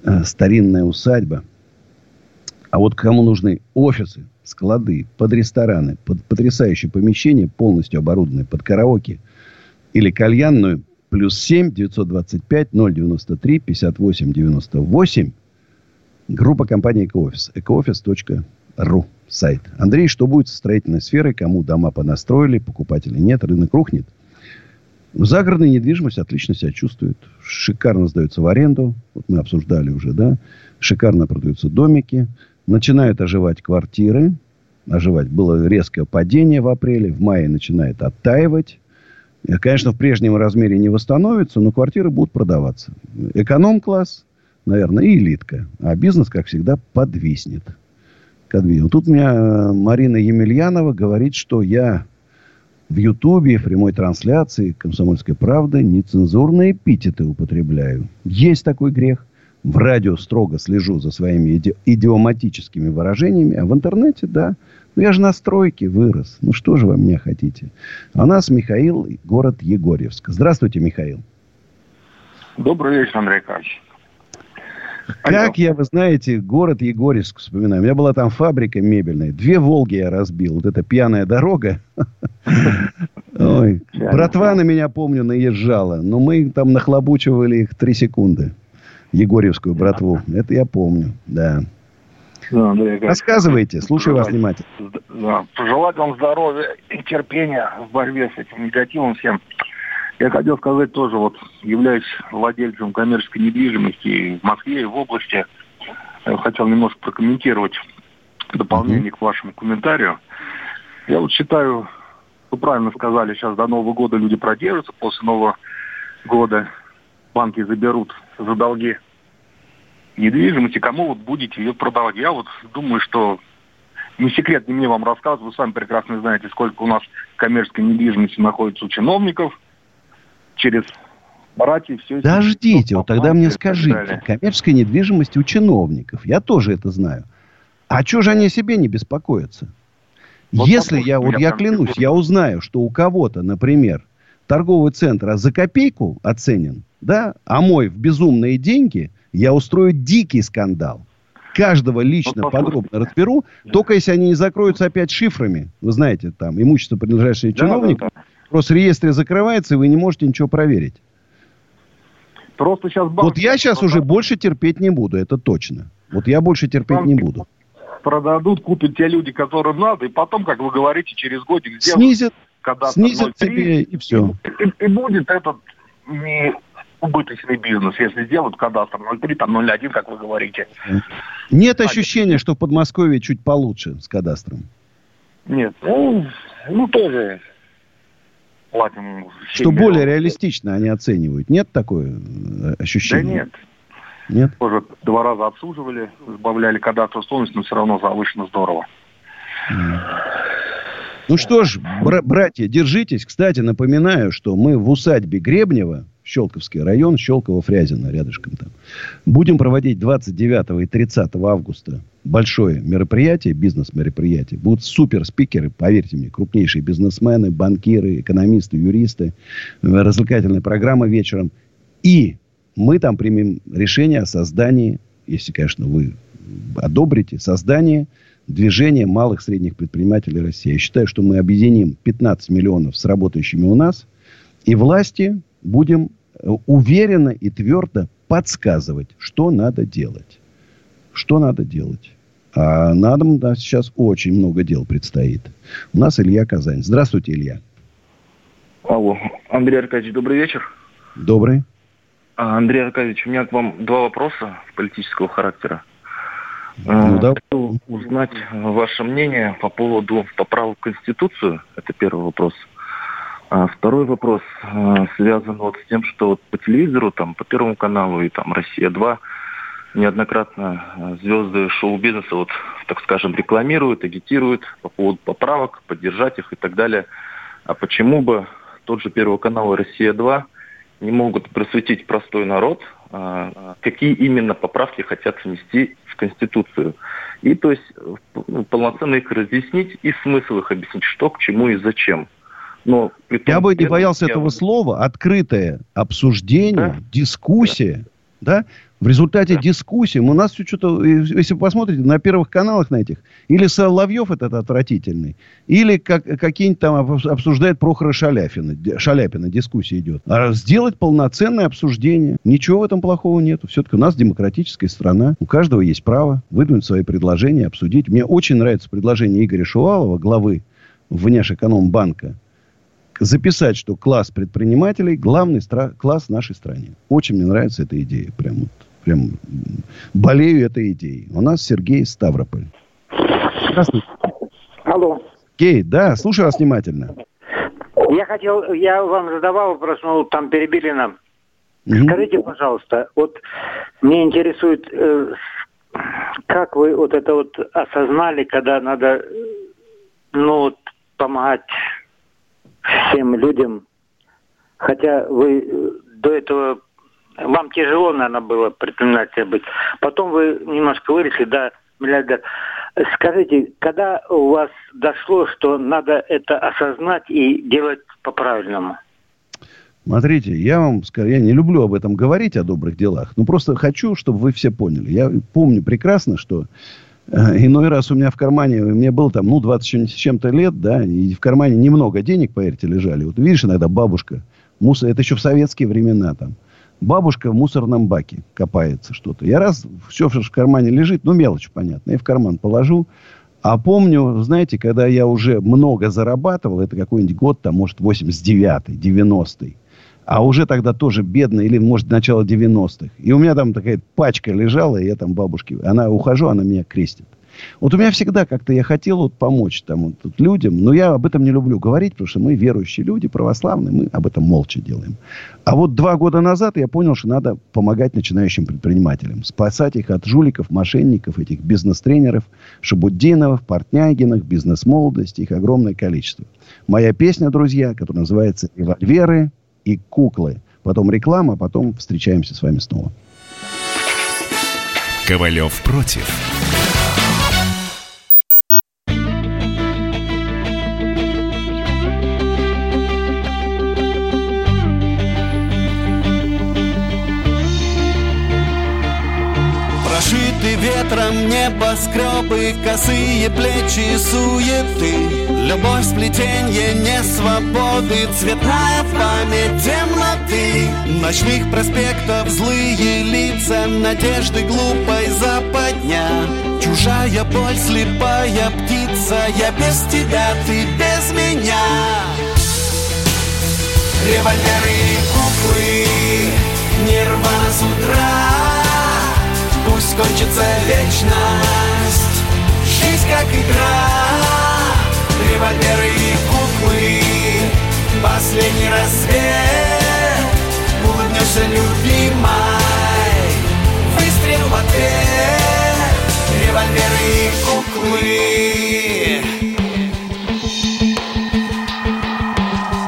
Э, старинная усадьба. А вот кому нужны офисы, склады, под рестораны, под потрясающее помещение, полностью оборудованное под караоке или кальянную, плюс 7 925 093 58 98. Группа компании «Экоофис». экоофис.ру сайт. Андрей, что будет со строительной сферой? Кому дома понастроили, покупателей нет, рынок рухнет? Загородная недвижимость отлично себя чувствует. Шикарно сдается в аренду. Вот мы обсуждали уже, да. Шикарно продаются домики. Начинают оживать квартиры. Оживать. Было резкое падение в апреле. В мае начинает оттаивать. Конечно, в прежнем размере не восстановится, но квартиры будут продаваться. Эконом-класс, наверное, и элитка. А бизнес, как всегда, подвиснет. Подвиснет. Тут у меня э, Марина Емельянова говорит, что я в Ютубе, в прямой трансляции «Комсомольской правды» нецензурные эпитеты употребляю. Есть такой грех. В радио строго слежу за своими иди- идиоматическими выражениями, а в интернете, да. Ну, я же на стройке вырос. Ну, что же вы меня хотите? А нас Михаил, город Егорьевск. Здравствуйте, Михаил. Добрый вечер, Андрей Карпович. Как я, вы знаете, город Егорьевск вспоминаю. У меня была там фабрика мебельная. Две «Волги» я разбил. Вот эта пьяная дорога. [LAUGHS] Ой, братва на меня, помню, наезжала. Но мы там нахлобучивали их три секунды. Егорьевскую братву. Это я помню, да. Да, Андрей Рассказывайте, слушаю вас внимательно. Да, пожелать вам здоровья и терпения в борьбе с этим негативом всем. Я хотел сказать тоже, вот являюсь владельцем коммерческой недвижимости в Москве и в области. Я хотел немножко прокомментировать дополнение mm-hmm. к вашему комментарию. Я вот считаю, вы правильно сказали, сейчас до Нового года люди продержатся, после Нового года банки заберут за долги недвижимости, кому вот будете ее продавать. Я вот думаю, что не секрет, не мне вам рассказывать, вы сами прекрасно знаете, сколько у нас коммерческой недвижимости находится у чиновников, через братьев все Подождите, вот тогда мне скажите, коммерческая недвижимость у чиновников, я тоже это знаю. А что же они о себе не беспокоятся? Вот Если я, вот я клянусь, я узнаю, что у кого-то, например, торговый центр за копейку оценен, да, а мой в безумные деньги, я устрою дикий скандал. Каждого лично вот, подробно разберу, да. только если они не закроются опять шифрами. Вы знаете, там, имущество, принадлежащее да, да, да. Просто реестр закрывается, и вы не можете ничего проверить. Просто сейчас банк... Вот я сейчас уже больше терпеть не буду, это точно. Вот я больше терпеть банк... не буду продадут, купят те люди, которым надо, и потом, как вы говорите, через годик сделают... Снизят, снизят тебе, и все. И, и, и будет этот не убыточный бизнес, если сделают кадастр 0,3, там 0,1, как вы говорите. Нет ощущения, что в Подмосковье чуть получше с кадастром? Нет, ну, ну тоже платим. Что более реалистично они оценивают. Нет такое э, ощущения? Да нет. Нет? Тоже два раза обслуживали, сбавляли кадастровую стоимость, но все равно завышено здорово. Ну что ж, бра- братья, держитесь. Кстати, напоминаю, что мы в усадьбе Гребнева, Щелковский район, Щелково-Фрязино, рядышком там. Будем проводить 29 и 30 августа большое мероприятие, бизнес-мероприятие. Будут супер спикеры, поверьте мне, крупнейшие бизнесмены, банкиры, экономисты, юристы. Развлекательная программа вечером. И мы там примем решение о создании, если, конечно, вы одобрите, создание движения малых и средних предпринимателей России. Я считаю, что мы объединим 15 миллионов с работающими у нас, и власти будем э, уверенно и твердо подсказывать, что надо делать. Что надо делать. А нам да, сейчас очень много дел предстоит. У нас Илья Казань. Здравствуйте, Илья. Алло. Андрей Аркадьевич, добрый вечер. Добрый. А, Андрей Аркадьевич, у меня к вам два вопроса политического характера. Ну, да. Хочу узнать ваше мнение по поводу поправок в Конституцию. Это первый вопрос. А второй вопрос а, связан вот с тем, что вот по телевизору, там, по Первому каналу и там Россия-2 неоднократно а, звезды шоу-бизнеса, вот, так скажем, рекламируют, агитируют по поводу поправок, поддержать их и так далее. А почему бы тот же Первый канал «Россия-2» не могут просветить простой народ, какие именно поправки хотят внести в Конституцию. И то есть ну, полноценно их разъяснить и смысл их объяснить, что к чему и зачем. Но том, я бы не боялся я... этого слова. Открытое обсуждение, да? дискуссия. Да? В результате да. дискуссии у нас что-то, если вы посмотрите на первых каналах на этих, или Соловьев этот отвратительный, или как, какие-нибудь там обсуждает Прохора Шаляпина, Шаляпина, дискуссия идет. А сделать полноценное обсуждение. Ничего в этом плохого нет. Все-таки у нас демократическая страна. У каждого есть право выдвинуть свои предложения, обсудить. Мне очень нравится предложение Игоря Шувалова, главы Внешэкономбанка, записать, что класс предпринимателей главный стра- класс в нашей стране. Очень мне нравится эта идея. Прям вот прям болею этой идеей. У нас Сергей Ставрополь. Здравствуйте. Алло. Сергей, да, слушаю вас внимательно. Я хотел, я вам задавал вопрос, ну, там перебили нам. Угу. Скажите, пожалуйста, вот мне интересует, э, как вы вот это вот осознали, когда надо, ну, вот, помогать всем людям, хотя вы э, до этого вам тяжело, наверное, было предпринимателем быть. Потом вы немножко выросли, да, миллиардер. Скажите, когда у вас дошло, что надо это осознать и делать по-правильному? Смотрите, я вам скажу, я не люблю об этом говорить, о добрых делах, но просто хочу, чтобы вы все поняли. Я помню прекрасно, что э, иной раз у меня в кармане, мне было там, ну, 20 с чем-то лет, да, и в кармане немного денег, поверьте, лежали. Вот видишь, иногда бабушка, мусор, это еще в советские времена там, бабушка в мусорном баке копается что-то. Я раз, все в кармане лежит, ну, мелочь, понятно, я в карман положу. А помню, знаете, когда я уже много зарабатывал, это какой-нибудь год, там, может, 89-й, 90-й. А уже тогда тоже бедный, или, может, начало 90-х. И у меня там такая пачка лежала, и я там бабушке... Она ухожу, она меня крестит. Вот у меня всегда как-то я хотел вот помочь там вот, вот, людям, но я об этом не люблю говорить, потому что мы верующие люди, православные, мы об этом молча делаем. А вот два года назад я понял, что надо помогать начинающим предпринимателям, спасать их от жуликов, мошенников, этих бизнес-тренеров, Шабуддиновых, Портнягиных, бизнес-молодости, их огромное количество. Моя песня, друзья, которая называется «Револьверы и куклы». Потом реклама, потом встречаемся с вами снова. Ковалев против. Ветром небоскребы, косые плечи суеты. Любовь сплетенье не свободы, цветная память темноты. Ночных проспектов злые лица, надежды глупой западня. Чужая боль, слепая птица, я без тебя, ты без меня. Револьверы и куклы, нирвана с утра Пусть кончится вечность. Жизнь как игра. Револьверы и куклы. Последний рассвет. Улыбнешься, любимой Выстрел в ответ. Револьверы и куклы.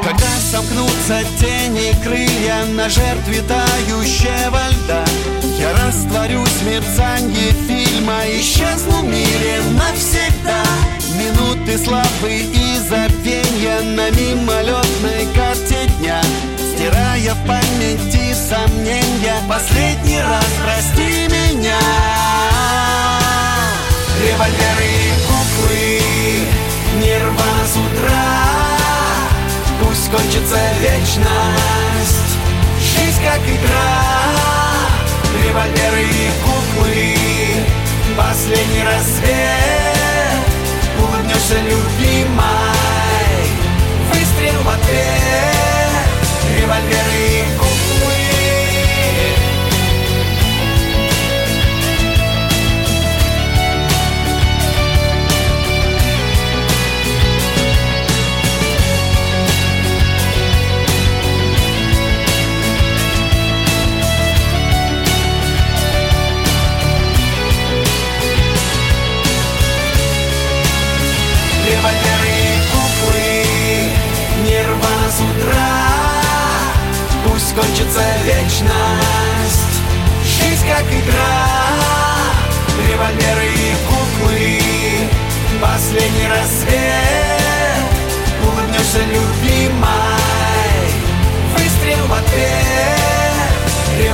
Когда сомкнутся тени крылья На жертве тающего льда я растворюсь в мерцанье фильма Исчезну в мире навсегда. Минуты славы и забвенья На мимолетной карте дня. Стирая в памяти сомнения Последний раз прости меня. Револьверы и куклы Нирвана с утра. Пусть кончится вечность Жизнь как игра револьверы и куклы. Последний рассвет Улыбнешься, любимой Выстрел в ответ Револьверы и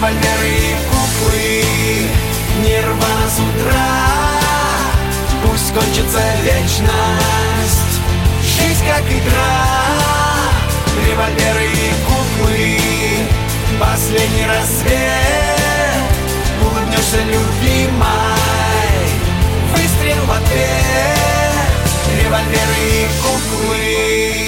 Револьверы и куклы. Нирвана с утра. Пусть кончится вечность. Жизнь как игра. Револьверы и куклы. Последний рассвет. Улыбнешься, любимой Выстрел в ответ. Револьверы и куклы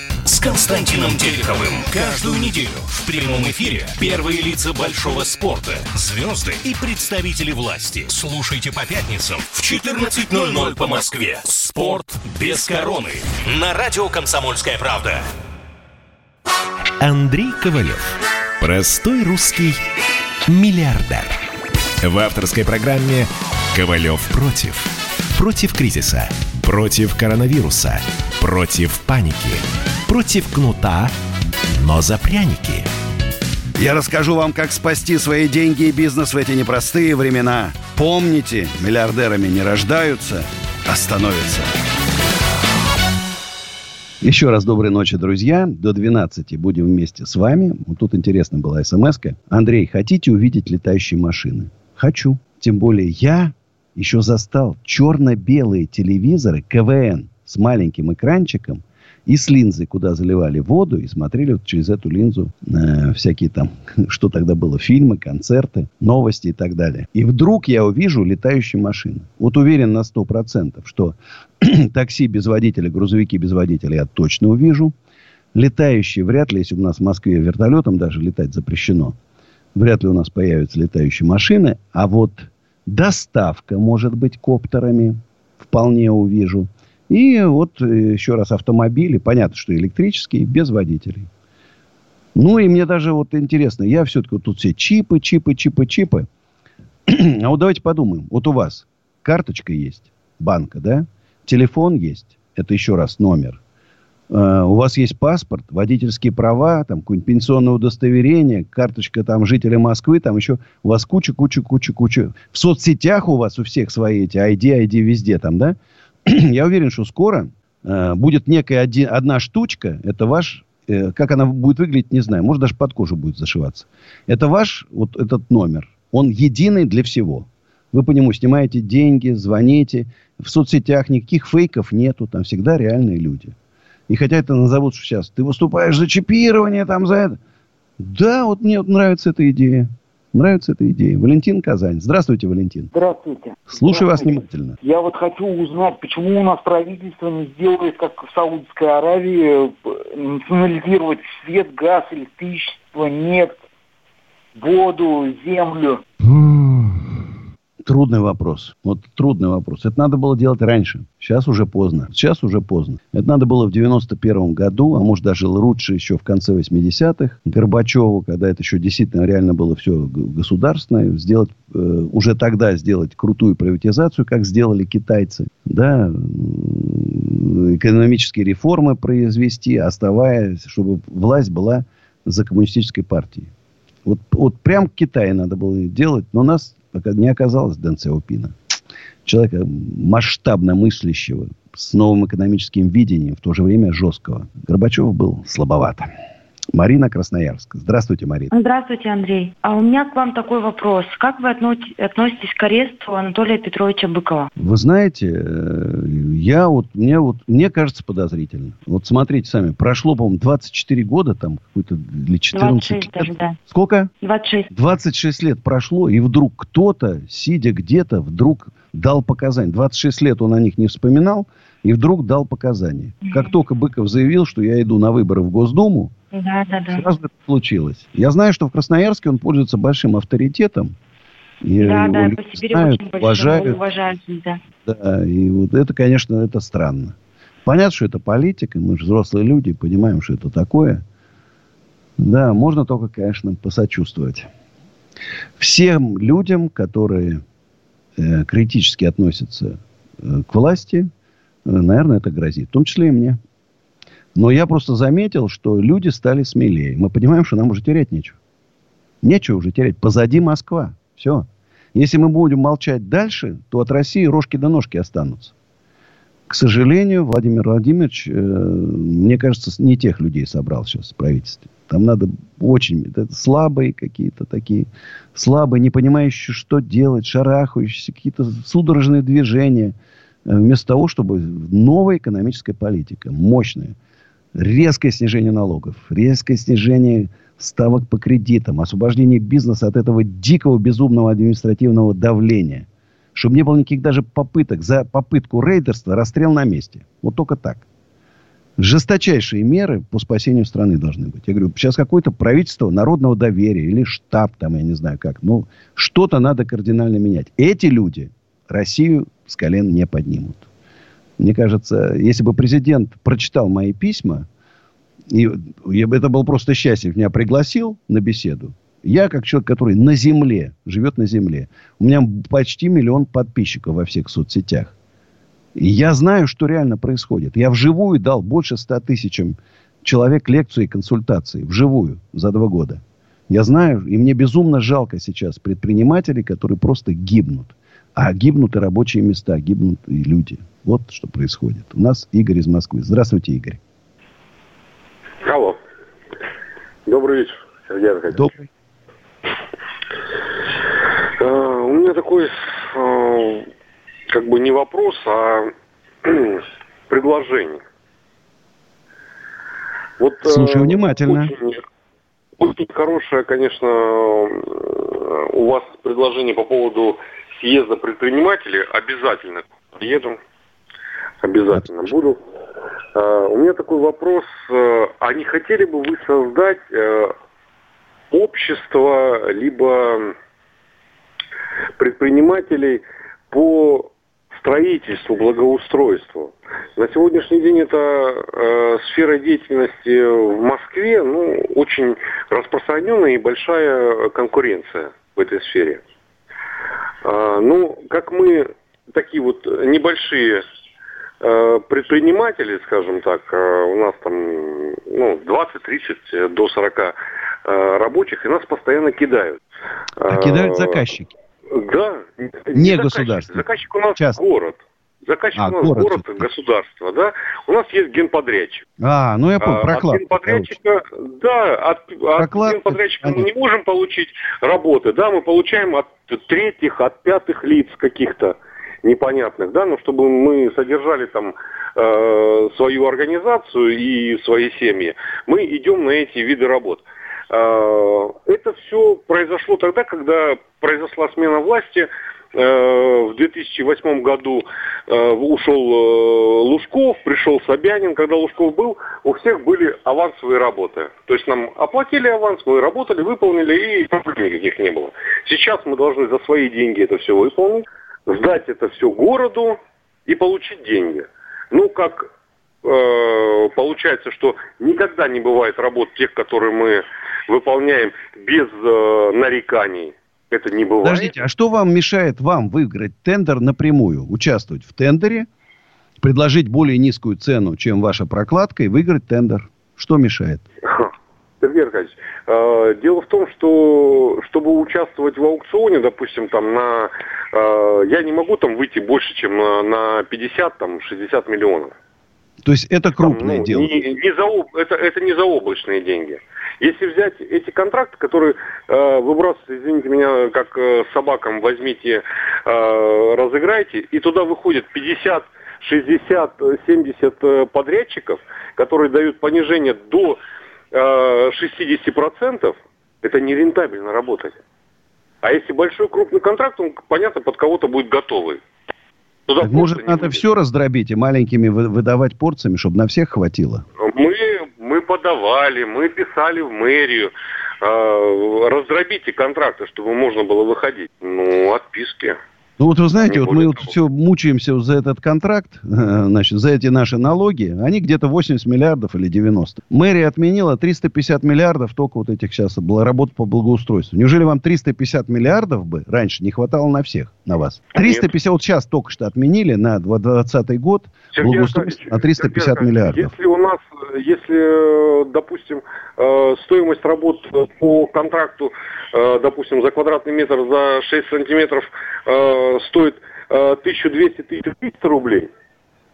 Константином Тереховым. Каждую неделю в прямом эфире первые лица большого спорта, звезды и представители власти. Слушайте по пятницам в 14.00 по Москве. Спорт без короны. На радио «Комсомольская правда». Андрей Ковалев. Простой русский миллиардер. В авторской программе «Ковалев против». Против кризиса. Против коронавируса. Против паники. Против кнута, но за пряники. Я расскажу вам, как спасти свои деньги и бизнес в эти непростые времена. Помните, миллиардерами не рождаются, а становятся. Еще раз доброй ночи, друзья. До 12 будем вместе с вами. Вот тут интересно была смс -ка. Андрей, хотите увидеть летающие машины? Хочу. Тем более я еще застал черно-белые телевизоры КВН с маленьким экранчиком и с линзой, куда заливали воду, и смотрели вот через эту линзу э, всякие там, [LAUGHS] что тогда было, фильмы, концерты, новости и так далее. И вдруг я увижу летающие машины. Вот уверен на сто процентов, что [CLEARS THROAT] такси без водителя, грузовики без водителя я точно увижу. Летающие вряд ли, если у нас в Москве вертолетом даже летать запрещено, вряд ли у нас появятся летающие машины. А вот доставка, может быть, коптерами, вполне увижу. И вот э, еще раз автомобили, понятно, что электрические, без водителей. Ну и мне даже вот интересно, я все-таки вот тут все чипы, чипы, чипы, чипы. [CLEARS THROAT] а вот давайте подумаем. Вот у вас карточка есть, банка, да? Телефон есть, это еще раз номер. Uh, у вас есть паспорт, водительские права, там какое-нибудь пенсионное удостоверение, карточка там жителя Москвы, там еще у вас куча, куча, куча, куча. В соцсетях у вас у всех свои эти ID, ID везде там, да? [CLEARS THROAT] я уверен, что скоро э, будет некая один, одна штучка, это ваш, э, как она будет выглядеть, не знаю, может даже под кожу будет зашиваться. Это ваш вот этот номер, он единый для всего. Вы по нему снимаете деньги, звоните, в соцсетях никаких фейков нету, там всегда реальные люди. И хотя это назовут сейчас, ты выступаешь за чипирование, там за это. Да, вот мне вот нравится эта идея. Нравится эта идея. Валентин Казань. Здравствуйте, Валентин. Здравствуйте. Слушаю вас внимательно. Я вот хочу узнать, почему у нас правительство не сделает, как в Саудовской Аравии, национализировать свет, газ, электричество, нефть, воду, землю. Трудный вопрос. Вот трудный вопрос. Это надо было делать раньше. Сейчас уже поздно. Сейчас уже поздно. Это надо было в 91 году, а может даже лучше еще в конце 80-х. Горбачеву, когда это еще действительно реально было все государственное, сделать, э, уже тогда сделать крутую приватизацию, как сделали китайцы. Да, экономические реформы произвести, оставаясь, чтобы власть была за коммунистической партией. Вот, вот прям Китай надо было делать, но нас не оказалось Дэн Сяопина. Человека масштабно мыслящего, с новым экономическим видением, в то же время жесткого. Горбачев был слабовато. Марина Красноярск. Здравствуйте, Марина. Здравствуйте, Андрей. А у меня к вам такой вопрос. Как вы относитесь к аресту Анатолия Петровича Быкова? Вы знаете, э, я вот, мне вот, мне кажется подозрительно. Вот смотрите сами, прошло, по-моему, 24 года там, какой-то или 14 26 лет. даже, да. Сколько? 26. 26 лет прошло, и вдруг кто-то, сидя где-то, вдруг дал показания. 26 лет он о них не вспоминал, и вдруг дал показания. Как только Быков заявил, что я иду на выборы в Госдуму, да, да, да. Сразу это случилось. Я знаю, что в Красноярске он пользуется большим авторитетом. И да, да, по Сибири знают, очень уважают. уважают да. да, и вот это, конечно, это странно. Понятно, что это политика, мы же взрослые люди, понимаем, что это такое. Да, можно только, конечно, посочувствовать. Всем людям, которые э, критически относятся э, к власти, э, наверное, это грозит. В том числе и мне. Но я просто заметил, что люди стали смелее. Мы понимаем, что нам уже терять нечего. Нечего уже терять. Позади Москва. Все. Если мы будем молчать дальше, то от России рожки до ножки останутся. К сожалению, Владимир Владимирович, э, мне кажется, не тех людей собрал сейчас в правительстве. Там надо очень... Это слабые какие-то такие. Слабые, не понимающие, что делать, шарахающиеся, какие-то судорожные движения. Э, вместо того, чтобы новая экономическая политика, мощная – резкое снижение налогов, резкое снижение ставок по кредитам, освобождение бизнеса от этого дикого безумного административного давления. Чтобы не было никаких даже попыток. За попытку рейдерства расстрел на месте. Вот только так. Жесточайшие меры по спасению страны должны быть. Я говорю, сейчас какое-то правительство народного доверия или штаб там, я не знаю как. Ну, что-то надо кардинально менять. Эти люди Россию с колен не поднимут. Мне кажется, если бы президент прочитал мои письма, и это было просто счастье, меня пригласил на беседу. Я, как человек, который на земле, живет на земле, у меня почти миллион подписчиков во всех соцсетях. И я знаю, что реально происходит. Я вживую дал больше ста тысячам человек лекции и консультации. Вживую за два года. Я знаю, и мне безумно жалко сейчас предпринимателей, которые просто гибнут. А гибнут и рабочие места, гибнут и люди. Вот что происходит. У нас Игорь из Москвы. Здравствуйте, Игорь. Алло. Добрый вечер, Сергей Аркадьевич. Добрый. Uh, у меня такой, uh, как бы не вопрос, а [CLEARS THROAT] предложение. Вот, Слушаю uh, внимательно. Очень, очень хорошее, конечно, у вас предложение по поводу съезда предпринимателей. Обязательно приеду. Обязательно буду. Uh, у меня такой вопрос. Uh, а не хотели бы вы создать uh, общество, либо предпринимателей по строительству, благоустройству? На сегодняшний день это э, сфера деятельности в Москве ну, очень распространенная и большая конкуренция в этой сфере. Э, ну, как мы такие вот небольшие э, предприниматели, скажем так, э, у нас там ну, 20-30 до 40 э, рабочих, и нас постоянно кидают. А кидают заказчики? Да. Не, не государство. Заказчик у нас Часто. город. Заказчик а, у нас город, город государство, да. У нас есть генподрядчик. А, ну я понял, а, прокладка. От генподрядчика, да, от, от генподрядчика мы не можем получить работы, да, мы получаем от третьих, от пятых лиц каких-то непонятных, да, но чтобы мы содержали там э, свою организацию и свои семьи, мы идем на эти виды работ. Э, это все произошло тогда, когда произошла смена власти, Э, в 2008 году э, ушел э, Лужков, пришел Собянин. Когда Лужков был, у всех были авансовые работы. То есть нам оплатили аванс, мы работали, выполнили, и проблем никаких не было. Сейчас мы должны за свои деньги это все выполнить, сдать это все городу и получить деньги. Ну, как э, получается, что никогда не бывает работ тех, которые мы выполняем без э, нареканий. Это не бывает. Подождите, а что вам мешает вам выиграть тендер напрямую? Участвовать в тендере, предложить более низкую цену, чем ваша прокладка, и выиграть тендер? Что мешает? [LAUGHS] Сергей Аркадьевич, э, дело в том, что чтобы участвовать в аукционе, допустим, там на... Э, я не могу там выйти больше, чем на, на 50, там, 60 миллионов. То есть это крупное там, ну, дело? Не, не за, это, это не заоблачные деньги. Если взять эти контракты, которые э, выбрасываются, извините меня, как э, собакам возьмите, э, разыграйте, и туда выходит 50, 60, 70 подрядчиков, которые дают понижение до э, 60%, это нерентабельно работать. А если большой крупный контракт, он, понятно, под кого-то будет готовый. Туда может, надо будет. все раздробить и маленькими выдавать порциями, чтобы на всех хватило? Мы мы подавали, мы писали в мэрию, э, раздробите контракты, чтобы можно было выходить. Ну, отписки. Ну вот вы знаете, вот мы вот все мучаемся за этот контракт, [LAUGHS] значит, за эти наши налоги. Они где-то 80 миллиардов или 90. Мэрия отменила 350 миллиардов только вот этих сейчас работ по благоустройству. Неужели вам 350 миллиардов бы раньше не хватало на всех, на вас? 350, Нет. вот сейчас только что отменили на 2020 год благоустройство на 350 Сергей миллиардов. Если у нас, если, допустим, э, стоимость работ по контракту, э, допустим, за квадратный метр за 6 сантиметров э, стоит 1200-1300 э, рублей,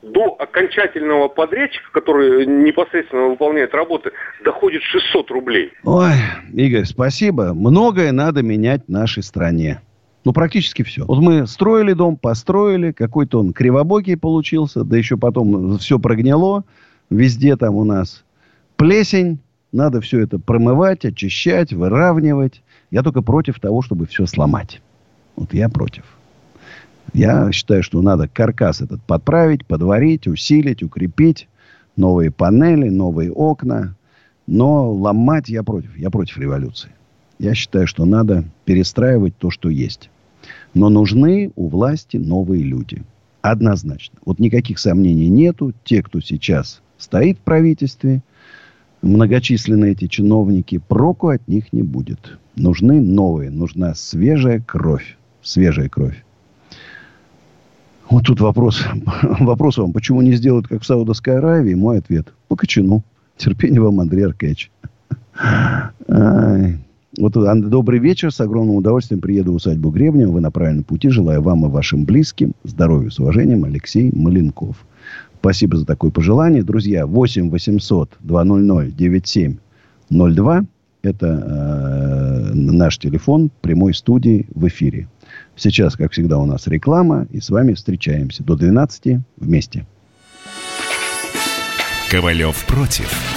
до окончательного подрядчика, который непосредственно выполняет работы, доходит 600 рублей. Ой, Игорь, спасибо. Многое надо менять в нашей стране. Ну, практически все. Вот мы строили дом, построили, какой-то он кривобокий получился, да еще потом все прогнило. Везде там у нас плесень. Надо все это промывать, очищать, выравнивать. Я только против того, чтобы все сломать. Вот я против. Я считаю, что надо каркас этот подправить, подварить, усилить, укрепить. Новые панели, новые окна. Но ломать я против. Я против революции. Я считаю, что надо перестраивать то, что есть. Но нужны у власти новые люди. Однозначно. Вот никаких сомнений нету. Те, кто сейчас стоит в правительстве, многочисленные эти чиновники, проку от них не будет. Нужны новые. Нужна свежая кровь. Свежая кровь. Вот тут вопрос, [LAUGHS] вопрос вам, почему не сделают, как в Саудовской Аравии? Мой ответ, по кочану. Терпение вам, Андрей Аркадьевич. [LAUGHS] Вот, добрый вечер. С огромным удовольствием приеду в усадьбу Гребнева. Вы на правильном пути. Желаю вам и вашим близким здоровья с уважением. Алексей Маленков. Спасибо за такое пожелание. Друзья, 8 800 200 9702. Это э, наш телефон прямой студии в эфире. Сейчас, как всегда, у нас реклама. И с вами встречаемся до 12 вместе. Ковалев против.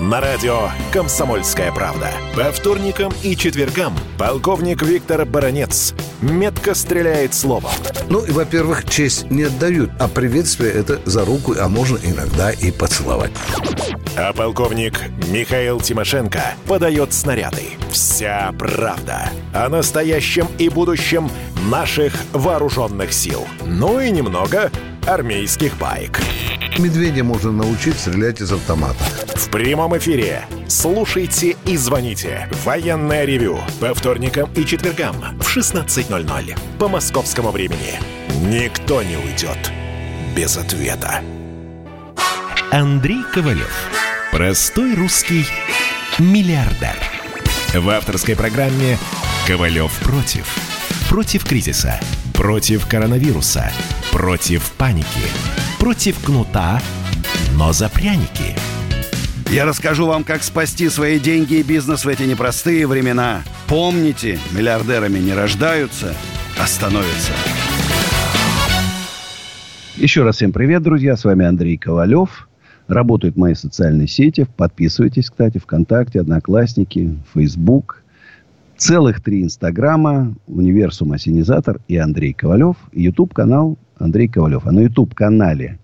на радио «Комсомольская правда». По вторникам и четвергам полковник Виктор Баранец метко стреляет словом. Ну, и, во-первых, честь не отдают, а приветствие это за руку, а можно иногда и поцеловать. А полковник Михаил Тимошенко подает снаряды. Вся правда о настоящем и будущем наших вооруженных сил. Ну и немного армейских баек. Медведя можно научить стрелять из автомата. В прямом эфире. Слушайте и звоните. Военное ревю. По вторникам и четвергам в 16.00. По московскому времени. Никто не уйдет без ответа. Андрей Ковалев. Простой русский миллиардер. В авторской программе «Ковалев против». Против кризиса. Против коронавируса. Против паники. Против кнута, но за пряники. Я расскажу вам, как спасти свои деньги и бизнес в эти непростые времена. Помните, миллиардерами не рождаются, а становятся. Еще раз всем привет, друзья. С вами Андрей Ковалев. Работают мои социальные сети. Подписывайтесь, кстати, ВКонтакте, Одноклассники, Фейсбук. Целых три Инстаграма, Универсум Осенизатор и Андрей Ковалев. Ютуб-канал Андрей Ковалев. А на Ютуб-канале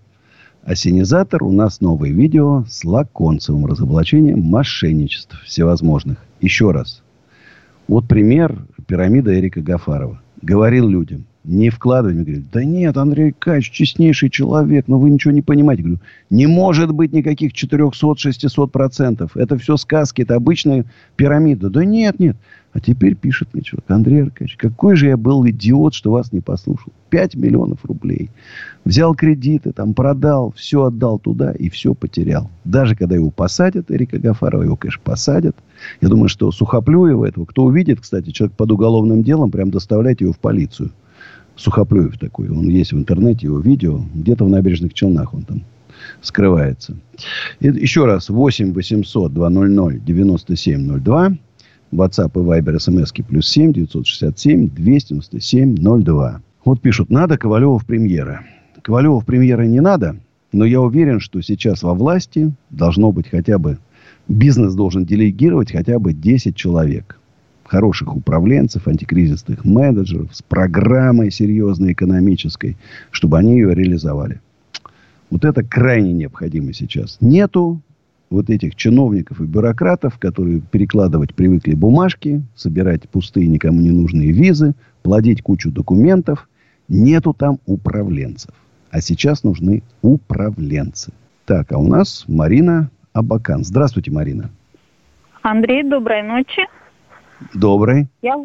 Осенизатор у нас новое видео с лаконцевым разоблачением мошенничеств всевозможных. Еще раз. Вот пример пирамида Эрика Гафарова. Говорил людям, не вкладывай. Мне говорят, да нет, Андрей Кач, честнейший человек, но вы ничего не понимаете. Говорю, не может быть никаких 400-600 процентов. Это все сказки, это обычная пирамида. Да нет, нет. А теперь пишет мне человек, Андрей Аркадьевич, какой же я был идиот, что вас не послушал. 5 миллионов рублей. Взял кредиты, там продал, все отдал туда и все потерял. Даже когда его посадят, Эрика Гафарова, его, конечно, посадят. Я думаю, что Сухоплюева этого, кто увидит, кстати, человек под уголовным делом, прям доставляйте его в полицию. Сухоплюев такой. Он есть в интернете, его видео. Где-то в набережных Челнах он там скрывается. И еще раз. 8 800 200 9702. WhatsApp и Viber смс плюс 7 967 297 02. Вот пишут, надо Ковалева в премьера. Ковалева в премьера не надо, но я уверен, что сейчас во власти должно быть хотя бы... Бизнес должен делегировать хотя бы 10 человек. Хороших управленцев, антикризисных менеджеров с программой серьезной экономической, чтобы они ее реализовали. Вот это крайне необходимо сейчас. Нету вот этих чиновников и бюрократов, которые перекладывать привыкли бумажки, собирать пустые никому не нужные визы, плодить кучу документов. Нету там управленцев. А сейчас нужны управленцы. Так, а у нас Марина Абакан. Здравствуйте, Марина. Андрей, доброй ночи. Доброй. Я,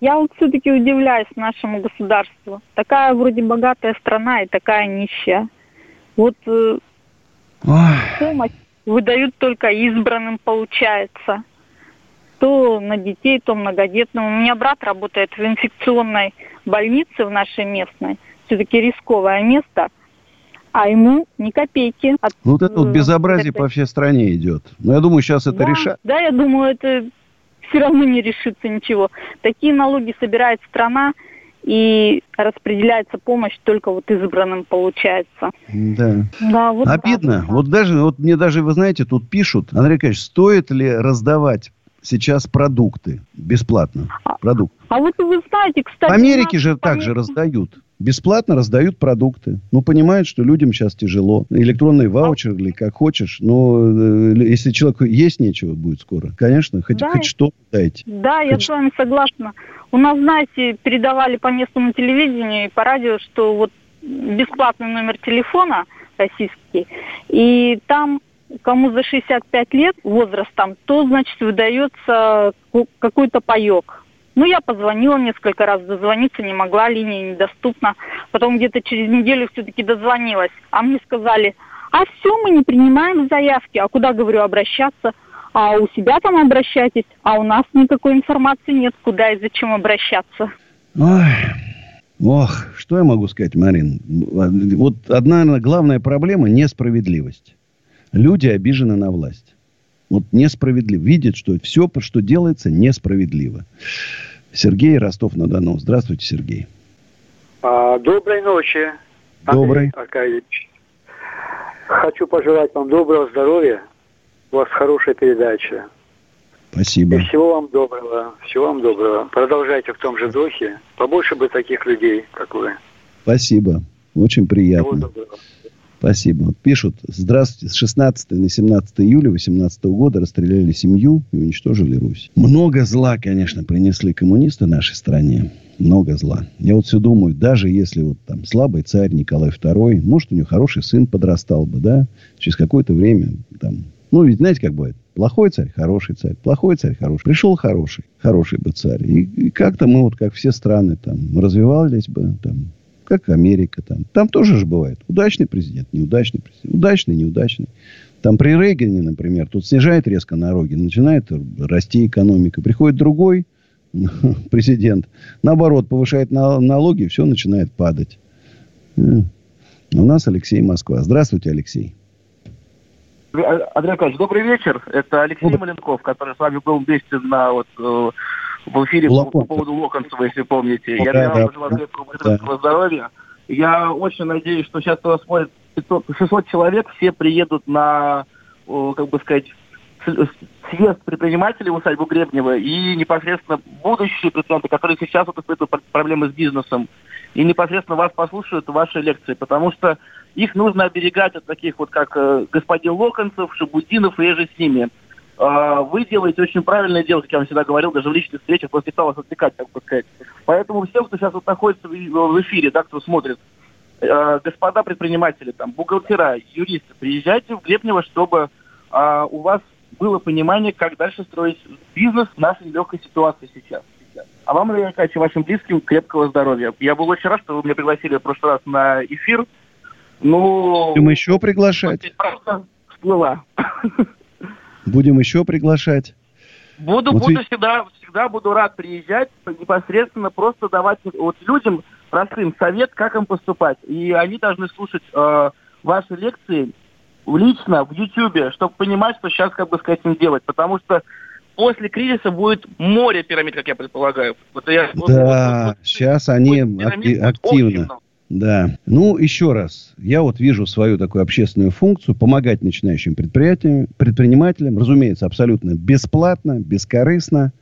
я вот все-таки удивляюсь нашему государству. Такая вроде богатая страна и такая нищая. Вот э, помощь выдают только избранным, получается. То на детей, то многодетным. У меня брат работает в инфекционной больнице в нашей местной. Все-таки рисковое место. А ему ни копейки. От, ну, вот это вот безобразие этой... по всей стране идет. Но я думаю, сейчас это да, решат. Да, я думаю, это все равно не решится ничего. Такие налоги собирает страна, и распределяется помощь только вот избранным получается. Да. да вот Обидно. Да. Вот даже, вот мне даже, вы знаете, тут пишут, Андрей Николаевич, стоит ли раздавать сейчас продукты бесплатно? А, Продукт. А вот вы знаете, кстати... В Америке же также раздают. Бесплатно раздают продукты. Ну, понимают, что людям сейчас тяжело. Электронный ваучер или как хочешь. Но э, если человеку есть нечего будет скоро, конечно, хоть, да, хоть что дайте. Да, хоть я с вами согласна. У нас, знаете, передавали по местному телевидению и по радио, что вот бесплатный номер телефона российский, и там кому за 65 лет возрастом, то, значит, выдается какой-то паек Ну, я позвонила несколько раз, дозвониться не могла, линия недоступна. Потом где-то через неделю все-таки дозвонилась. А мне сказали, а все, мы не принимаем заявки. А куда, говорю, обращаться? А у себя там обращайтесь. А у нас никакой информации нет, куда и зачем обращаться. Ой, ох, что я могу сказать, Марин? Вот одна, главная проблема – несправедливость. Люди обижены на власть. Вот несправедливо. Видят, что все, что делается, несправедливо. Сергей Ростов-на-Дону. Здравствуйте, Сергей. А, доброй ночи. Добрый. Аркадьевич. Хочу пожелать вам доброго здоровья. У вас хорошая передача. Спасибо. И всего вам доброго. Всего вам доброго. Продолжайте в том же духе. Побольше бы таких людей, как вы. Спасибо. Очень приятно. Всего доброго. Спасибо. Пишут, здравствуйте, с 16 на 17 июля 2018 года расстреляли семью и уничтожили Русь. Много зла, конечно, принесли коммунисты нашей стране. Много зла. Я вот все думаю, даже если вот там слабый царь Николай II, может, у него хороший сын подрастал бы, да, через какое-то время там, ну, ведь знаете, как бывает, плохой царь, хороший царь, плохой царь, хороший. Пришел хороший, хороший бы царь. И, и как-то мы вот, как все страны, там, развивались бы, там, как Америка там. Там тоже же бывает. Удачный президент, неудачный президент. Удачный, неудачный. Там при Рейгане, например, тут снижает резко налоги, начинает расти экономика. Приходит другой [LAUGHS] президент, наоборот, повышает налоги, все начинает падать. У нас Алексей Москва. Здравствуйте, Алексей. Андрей Аркадьевич, добрый вечер. Это Алексей. Маленков, который с вами был вместе на вот, э, в эфире Локонцев. по поводу Локонцева, если помните. О, я да, вам пожелал крепкого да. здоровья. Я очень надеюсь, что сейчас вас смотрит 500, 600 человек, все приедут на, как бы сказать, съезд предпринимателей в усадьбу Гребнева и непосредственно будущие предприниматели, которые сейчас вот испытывают проблемы с бизнесом, и непосредственно вас послушают ваши лекции, потому что их нужно оберегать от таких вот, как э, господин Локонцев, Шабудинов и же с ними. А, вы делаете очень правильное дело, как я вам всегда говорил, даже в личных встречах, просто стал вас отвлекать, как бы сказать. Поэтому всем, кто сейчас вот находится в эфире, да, кто смотрит, э, господа предприниматели, там, бухгалтера, юристы, приезжайте в Гребнево, чтобы а, у вас было понимание, как дальше строить бизнес в нашей нелегкой ситуации сейчас. А вам, Илья Николаевич, и вашим близким крепкого здоровья. Я был очень рад, что вы меня пригласили в прошлый раз на эфир. Ну... Будем еще приглашать. Просто всплыла. [LAUGHS] Будем еще приглашать. Буду, вот буду всегда, всегда буду рад приезжать, непосредственно просто давать вот людям простым совет, как им поступать. И они должны слушать э, ваши лекции лично в Ютьюбе, чтобы понимать, что сейчас, как бы сказать, им делать. Потому что после кризиса будет море пирамид, как я предполагаю. Вот я, да, вот, вот, сейчас они активно. Да. Ну, еще раз. Я вот вижу свою такую общественную функцию помогать начинающим предприятиям, предпринимателям. Разумеется, абсолютно бесплатно, бескорыстно.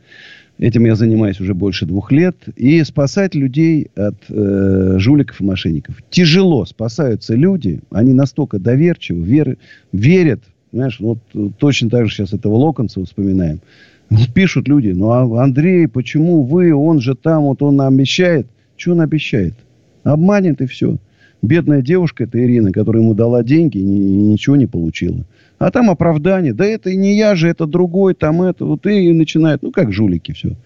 Этим я занимаюсь уже больше двух лет. И спасать людей от э, жуликов и мошенников. Тяжело спасаются люди. Они настолько доверчивы, вер, верят. Знаешь, вот точно так же сейчас этого Локонца вспоминаем. Пишут люди, ну, а Андрей, почему вы, он же там, вот он обещает. Что он обещает? Обманет и все. Бедная девушка, это Ирина, которая ему дала деньги и ничего не получила. А там оправдание. Да это не я же, это другой, там это. Вот и начинает, ну, как жулики все.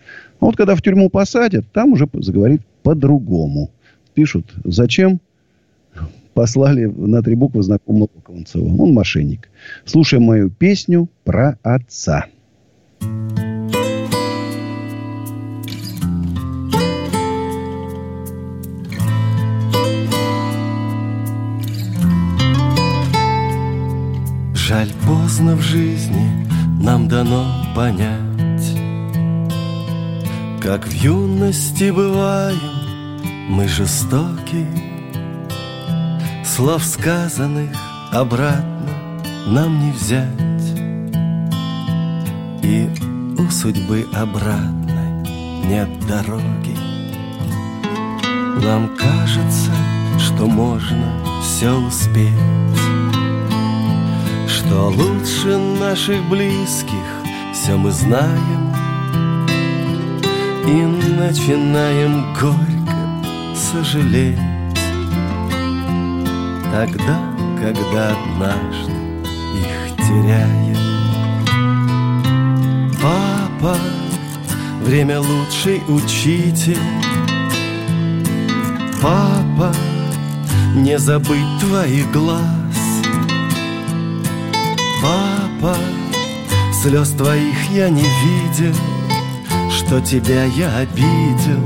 А вот когда в тюрьму посадят, там уже заговорит по-другому. Пишут, зачем послали на три буквы знакомого Колонцева. Он мошенник. Слушаем мою песню про отца. Жаль, поздно в жизни нам дано понять, Как в юности бываем мы жестоки, Слов сказанных обратно нам не взять, И у судьбы обратной нет дороги. Нам кажется, что можно все успеть, что лучше наших близких все мы знаем. И начинаем горько сожалеть. Тогда, когда однажды их теряем. Папа Время лучший учитель. Папа, не забыть твоих глаз Папа, слез твоих я не видел Что тебя я обидел.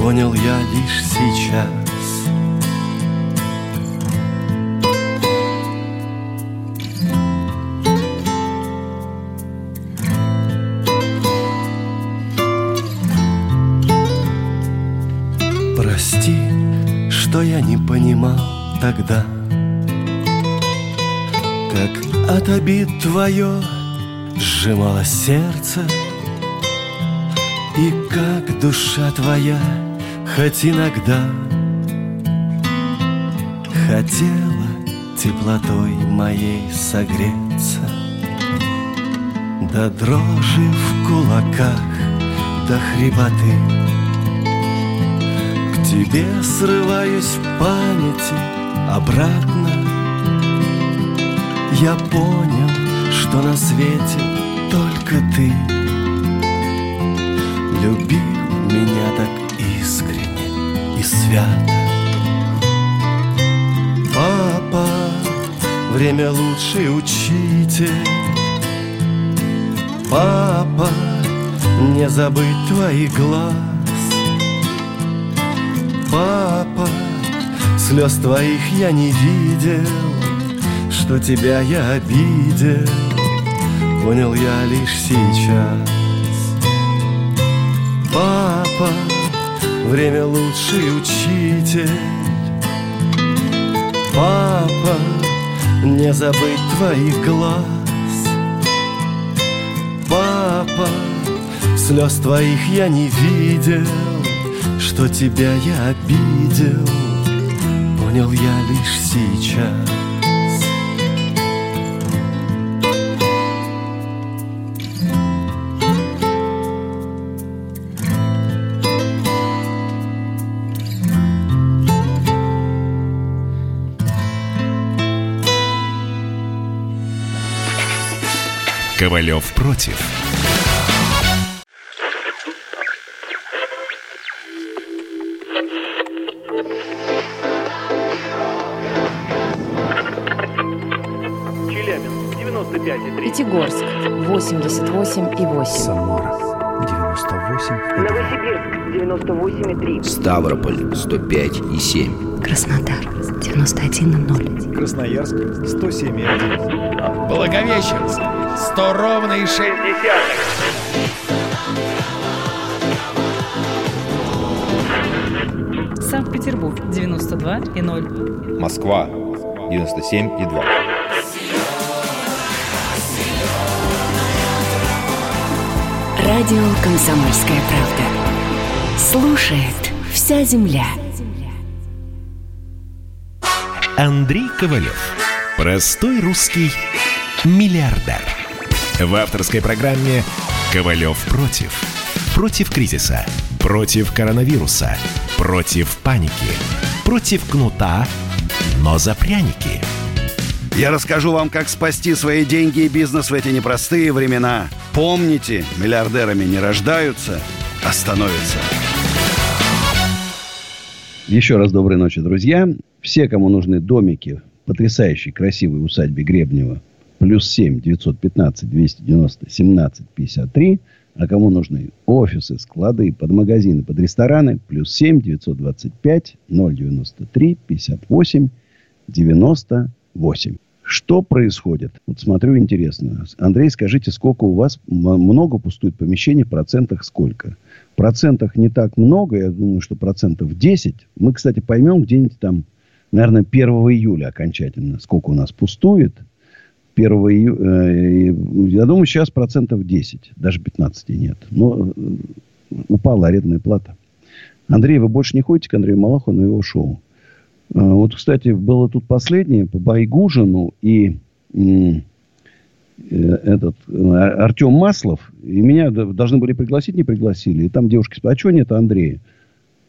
Понял я лишь сейчас. Я не понимал тогда от обид твое сжимало сердце. И как душа твоя хоть иногда Хотела теплотой моей согреться. До дрожи в кулаках, до хрипоты. Тебе срываюсь в памяти обратно Я понял, что на свете только ты. Любил меня так искренне и свято. Папа, время лучший учитель. Папа, не забыть твоих глаз. Папа Слез твоих я не видел Что тебя я обидел. Понял я лишь сейчас. Папа, время лучший учитель. Папа, не забыть твоих глаз. Папа, слез твоих я не видел. Что тебя я обидел, понял я лишь сейчас. Ковалев против. Пятигорск 88,8. Самара 98. Новосибирск 98,3. Ставрополь 105,7. Краснодар 91,0. Красноярск 107,1. Благовещенск 100 ровно и 6 Санкт-Петербург 92,0. Москва 97,2. Радио «Комсомольская правда». Слушает вся земля. Андрей Ковалев. Простой русский миллиардер. В авторской программе «Ковалев против». Против кризиса. Против коронавируса. Против паники. Против кнута, но за пряники. Я расскажу вам, как спасти свои деньги и бизнес в эти непростые времена – Помните, миллиардерами не рождаются, а становятся. Еще раз доброй ночи, друзья. Все, кому нужны домики потрясающей, красивой усадьбе Гребнева, плюс 7 915 290 17 53. А кому нужны офисы, склады, под магазины, под рестораны, плюс 7 925 093 58 98. Что происходит? Вот смотрю, интересно. Андрей, скажите, сколько у вас много пустует помещений, в процентах сколько? В процентах не так много, я думаю, что процентов 10. Мы, кстати, поймем где-нибудь там, наверное, 1 июля окончательно, сколько у нас пустует. 1 июля, э, я думаю, сейчас процентов 10, даже 15 нет. Но э, упала арендная плата. Андрей, вы больше не ходите к Андрею Малаху на его шоу? А, вот, кстати, было тут последнее по Байгужину и э, этот э, Артем Маслов. И меня должны были пригласить, не пригласили. И там девушки спрашивают, а что нет Андрея?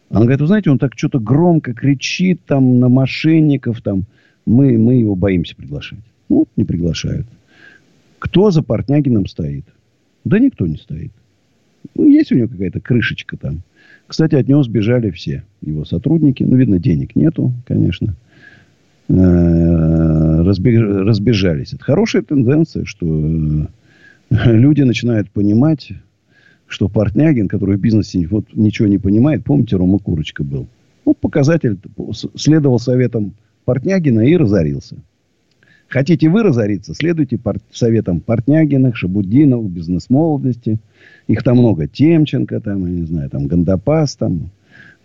Она говорит, вы знаете, он так что-то громко кричит там на мошенников. Там. Мы, мы его боимся приглашать. Ну, не приглашают. Кто за Портнягином стоит? Да никто не стоит. Ну, есть у него какая-то крышечка там. Кстати, от него сбежали все его сотрудники. Ну, видно, денег нету, конечно. Э, разбежались. Это хорошая тенденция, что э, люди начинают понимать, что Портнягин, который в бизнесе вот, ничего не понимает, помните, Рома Курочка был. Вот показатель, следовал советам Портнягина и разорился. Хотите вы разориться, следуйте пор- советам Портнягиных, Шабудиновых, бизнес-молодости. Их там много. Темченко, там, я не знаю, там Гандапас, там,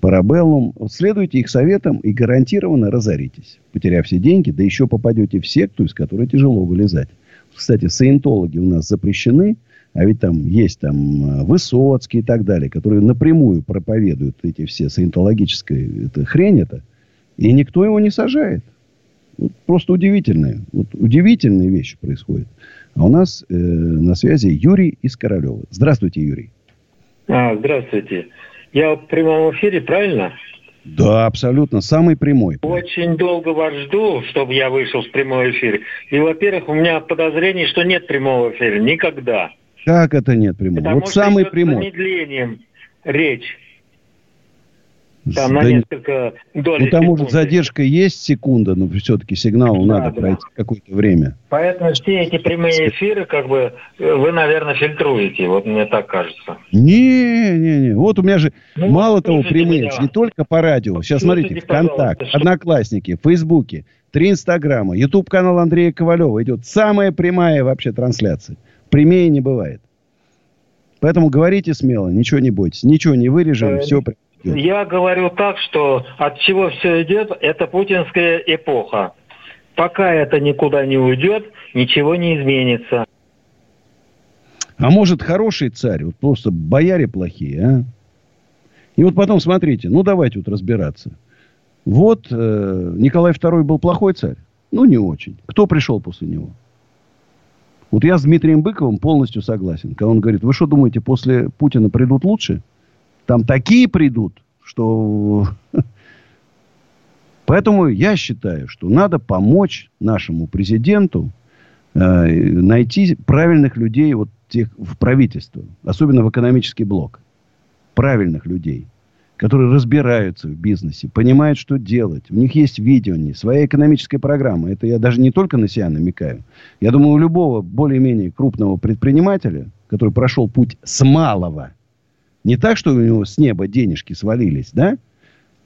Парабеллум. Вот следуйте их советам и гарантированно разоритесь. Потеряв все деньги, да еще попадете в секту, из которой тяжело вылезать. Кстати, саентологи у нас запрещены, а ведь там есть там э, Высоцкий и так далее, которые напрямую проповедуют эти все саентологические это хрень это, и никто его не сажает. Вот просто удивительные, вот удивительные вещи происходят. А у нас э, на связи Юрий из Королева. Здравствуйте, Юрий. А, здравствуйте. Я в прямом эфире, правильно? Да, абсолютно. Самый прямой. Очень долго вас жду, чтобы я вышел в прямой эфир. И, во-первых, у меня подозрение, что нет прямого эфира. Никогда. Как это нет прямого? Потому вот самый прямой. С замедлением речь. Там на несколько долей Ну, там, может, задержка есть секунда, но все-таки сигналу да, надо да. пройти какое-то время. Поэтому все эти прямые эфиры, как бы, вы, наверное, фильтруете. Вот мне так кажется. Не, не, не. Вот у меня же ну, мало того прямые, меня. не только по радио. Сейчас смотрите, ВКонтакт, Одноклассники, Фейсбуке, три Инстаграма, Ютуб канал Андрея Ковалева идет самая прямая вообще трансляция. Прямее не бывает. Поэтому говорите смело, ничего не бойтесь, ничего не вырежем, э, все я говорю так, что от чего все идет, это путинская эпоха. Пока это никуда не уйдет, ничего не изменится. А может, хороший царь, вот просто бояре плохие, а? И вот потом смотрите, ну давайте вот разбираться. Вот э, Николай II был плохой царь? Ну, не очень. Кто пришел после него? Вот я с Дмитрием Быковым полностью согласен. Когда он говорит, вы что думаете, после Путина придут лучше? Там такие придут, что... [LAUGHS] Поэтому я считаю, что надо помочь нашему президенту э, найти правильных людей вот тех, в правительство, особенно в экономический блок. Правильных людей, которые разбираются в бизнесе, понимают, что делать. У них есть видение, своя экономическая программа. Это я даже не только на себя намекаю. Я думаю, у любого более-менее крупного предпринимателя, который прошел путь с малого – не так, что у него с неба денежки свалились, да?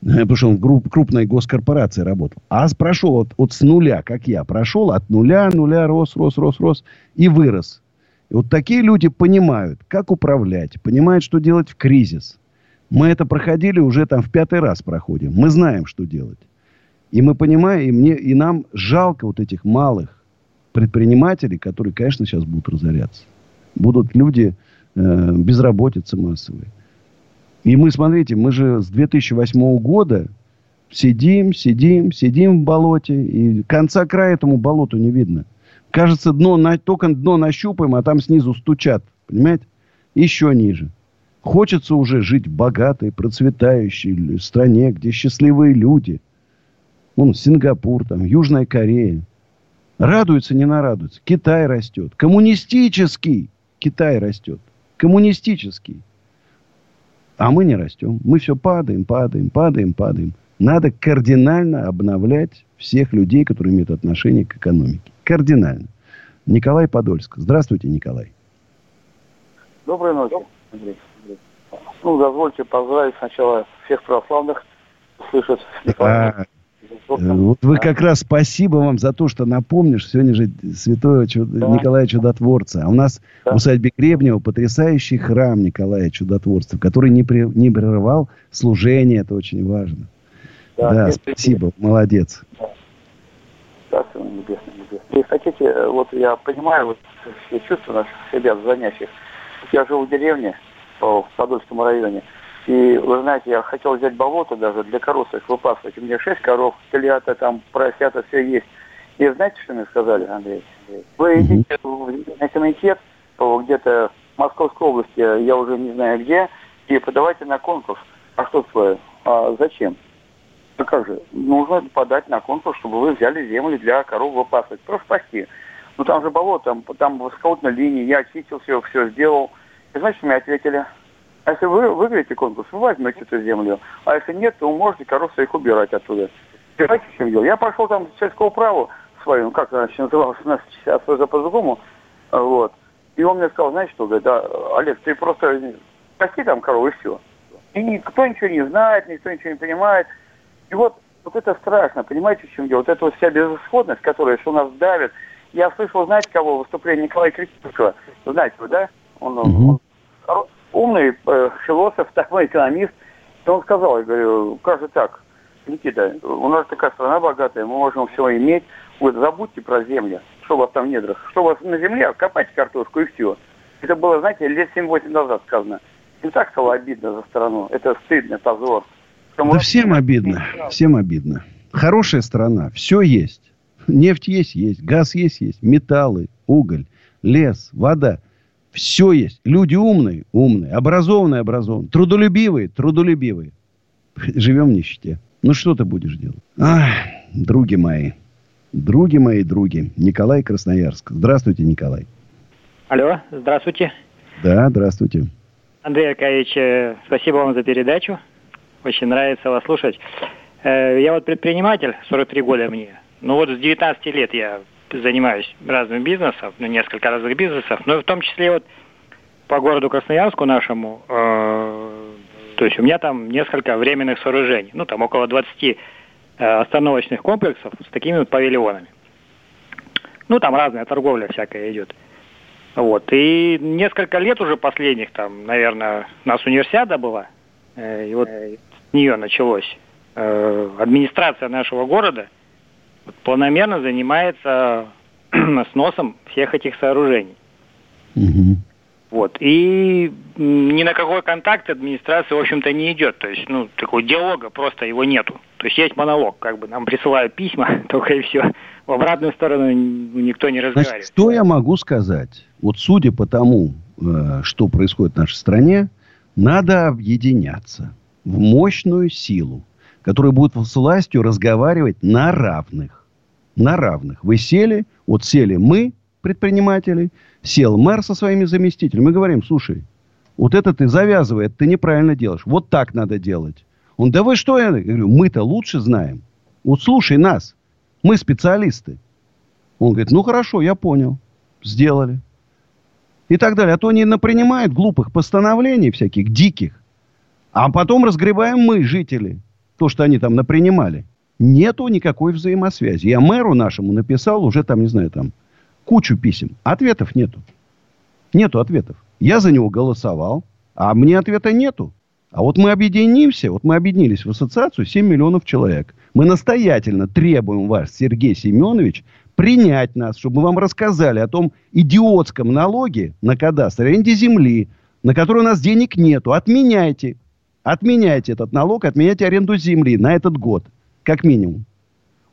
Потому что он в крупной госкорпорации работал. А прошел от, от с нуля, как я. Прошел от нуля, нуля, рос, рос, рос, рос. И вырос. И вот такие люди понимают, как управлять. Понимают, что делать в кризис. Мы это проходили уже там в пятый раз проходим. Мы знаем, что делать. И мы понимаем, и, мне, и нам жалко вот этих малых предпринимателей, которые, конечно, сейчас будут разоряться. Будут люди, э, безработицы массовой. И мы, смотрите, мы же с 2008 года сидим, сидим, сидим в болоте, и конца края этому болоту не видно. Кажется, дно, только дно нащупаем, а там снизу стучат, понимаете? Еще ниже. Хочется уже жить в богатой, процветающей стране, где счастливые люди. Вон Сингапур, там, Южная Корея. Радуется, не нарадуется. Китай растет. Коммунистический Китай растет коммунистический. А мы не растем. Мы все падаем, падаем, падаем, падаем. Надо кардинально обновлять всех людей, которые имеют отношение к экономике. Кардинально. Николай Подольск. Здравствуйте, Николай. Доброй ночи, Андрей. Ну, дозвольте поздравить сначала всех православных, слышать Николая. Вот вы как раз спасибо вам за то, что напомнишь. Сегодня же святого Чуд... да. Николая Чудотворца. А у нас да. в усадьбе Гребнева потрясающий храм Николая Чудотворца, который не, при... не прерывал служение. Это очень важно. Да, да спасибо. Небесный. Молодец. Да. небесный, небесный. И хотите, э, вот я понимаю вот, все чувства наших себя звонящих. Я живу в деревне в Подольском районе. И, вы знаете, я хотел взять болото даже для коров их выпасывать. У меня шесть коров, телята, там, поросята, все есть. И знаете, что мне сказали, Андрей? Вы идите на комитет где-то в Московской области, я уже не знаю где, и подавайте на конкурс. А что такое? А зачем? Ну как же? Нужно подать на конкурс, чтобы вы взяли землю для коров выпасывать. Просто спасти. Ну там же болото, там, там высокотная линия, я очистил все, все сделал. И знаете, что мне ответили? А если вы выиграете конкурс, вы возьмете эту землю. А если нет, то вы можете коров своих убирать оттуда. Чем дело? Я пошел там в сельское право свою, ну, как она еще называлась, у нас сейчас уже по-другому, вот. И он мне сказал, знаешь что, говорит, да, Олег, ты просто пасти там корову и все. И никто ничего не знает, никто ничего не понимает. И вот, вот это страшно, понимаете, в чем дело? Вот эта вот вся безысходность, которая что нас давит. Я слышал, знаете, кого выступление Николая Критикова, знаете вы, да? Он, угу. он умный э, философ, [LAUGHS] такой экономист. И он сказал, я говорю, как же так, Никита, у нас такая страна богатая, мы можем все иметь. Вы забудьте про землю, что у вас там в недрах. Что у вас на земле, копайте картошку и все. Это было, знаете, лет 7-8 назад сказано. И так стало обидно за страну. Это стыдно, позор. Да всем обидно, всем обидно. Хорошая страна, все есть. Нефть есть, есть. Газ есть, есть. Металлы, уголь, лес, вода. Все есть. Люди умные, умные. Образованные, образованные. Трудолюбивые, трудолюбивые. Живем в нищете. Ну, что ты будешь делать? Ах, други мои. Други мои, други. Николай Красноярск. Здравствуйте, Николай. Алло, здравствуйте. Да, здравствуйте. Андрей Аркадьевич, э, спасибо вам за передачу. Очень нравится вас слушать. Э, я вот предприниматель, 43 года мне. Ну вот с 19 лет я занимаюсь разным бизнесом, ну, несколько разных бизнесов, но в том числе вот по городу Красноярску нашему, э, то есть у меня там несколько временных сооружений, ну там около 20 Э, остановочных комплексов с такими вот павильонами. Ну, там разная торговля всякая идет. Вот. И несколько лет уже последних, там, наверное, у нас универсиада была, э, и вот с нее началось. Э, администрация нашего города планомерно занимается [CLEARS THROAT] сносом всех этих сооружений. Угу. Вот. И ни на какой контакт администрация, в общем-то, не идет. То есть, ну, такого диалога просто его нету. То есть есть монолог, как бы нам присылают письма, [LAUGHS] только и все. В обратную сторону никто не разговаривает. Значит, что я могу сказать? Вот судя по тому, э, что происходит в нашей стране, надо объединяться в мощную силу, которая будет с властью разговаривать на равных. На равных. Вы сели, вот сели мы, предприниматели, сел мэр со своими заместителями. Мы говорим, слушай, вот это ты завязывай, это ты неправильно делаешь. Вот так надо делать. Он, да вы что? Я говорю, мы-то лучше знаем. Вот слушай нас. Мы специалисты. Он говорит, ну хорошо, я понял. Сделали. И так далее. А то они напринимают глупых постановлений всяких, диких. А потом разгребаем мы, жители. То, что они там напринимали. Нету никакой взаимосвязи. Я мэру нашему написал уже там, не знаю, там, кучу писем. Ответов нету. Нету ответов. Я за него голосовал, а мне ответа нету. А вот мы объединимся, вот мы объединились в ассоциацию 7 миллионов человек. Мы настоятельно требуем вас, Сергей Семенович, принять нас, чтобы мы вам рассказали о том идиотском налоге на кадастр, аренде земли, на который у нас денег нету. Отменяйте. Отменяйте этот налог, отменяйте аренду земли на этот год, как минимум.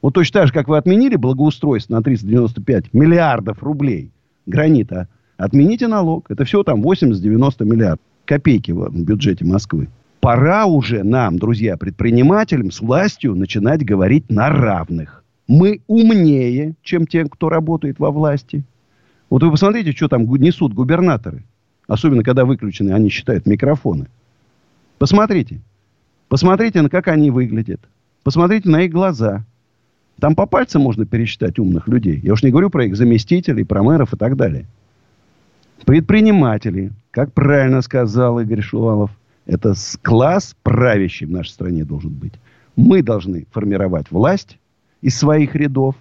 Вот точно так же, как вы отменили благоустройство на 395 миллиардов рублей гранита, отмените налог. Это все там 80-90 миллиардов. Копейки в бюджете Москвы. Пора уже нам, друзья, предпринимателям с властью начинать говорить на равных. Мы умнее, чем те, кто работает во власти. Вот вы посмотрите, что там несут губернаторы. Особенно, когда выключены, они считают микрофоны. Посмотрите. Посмотрите, на как они выглядят. Посмотрите на их глаза. Там по пальцам можно пересчитать умных людей. Я уж не говорю про их заместителей, про мэров и так далее. Предприниматели, как правильно сказал Игорь Шувалов, это класс правящий в нашей стране должен быть. Мы должны формировать власть из своих рядов.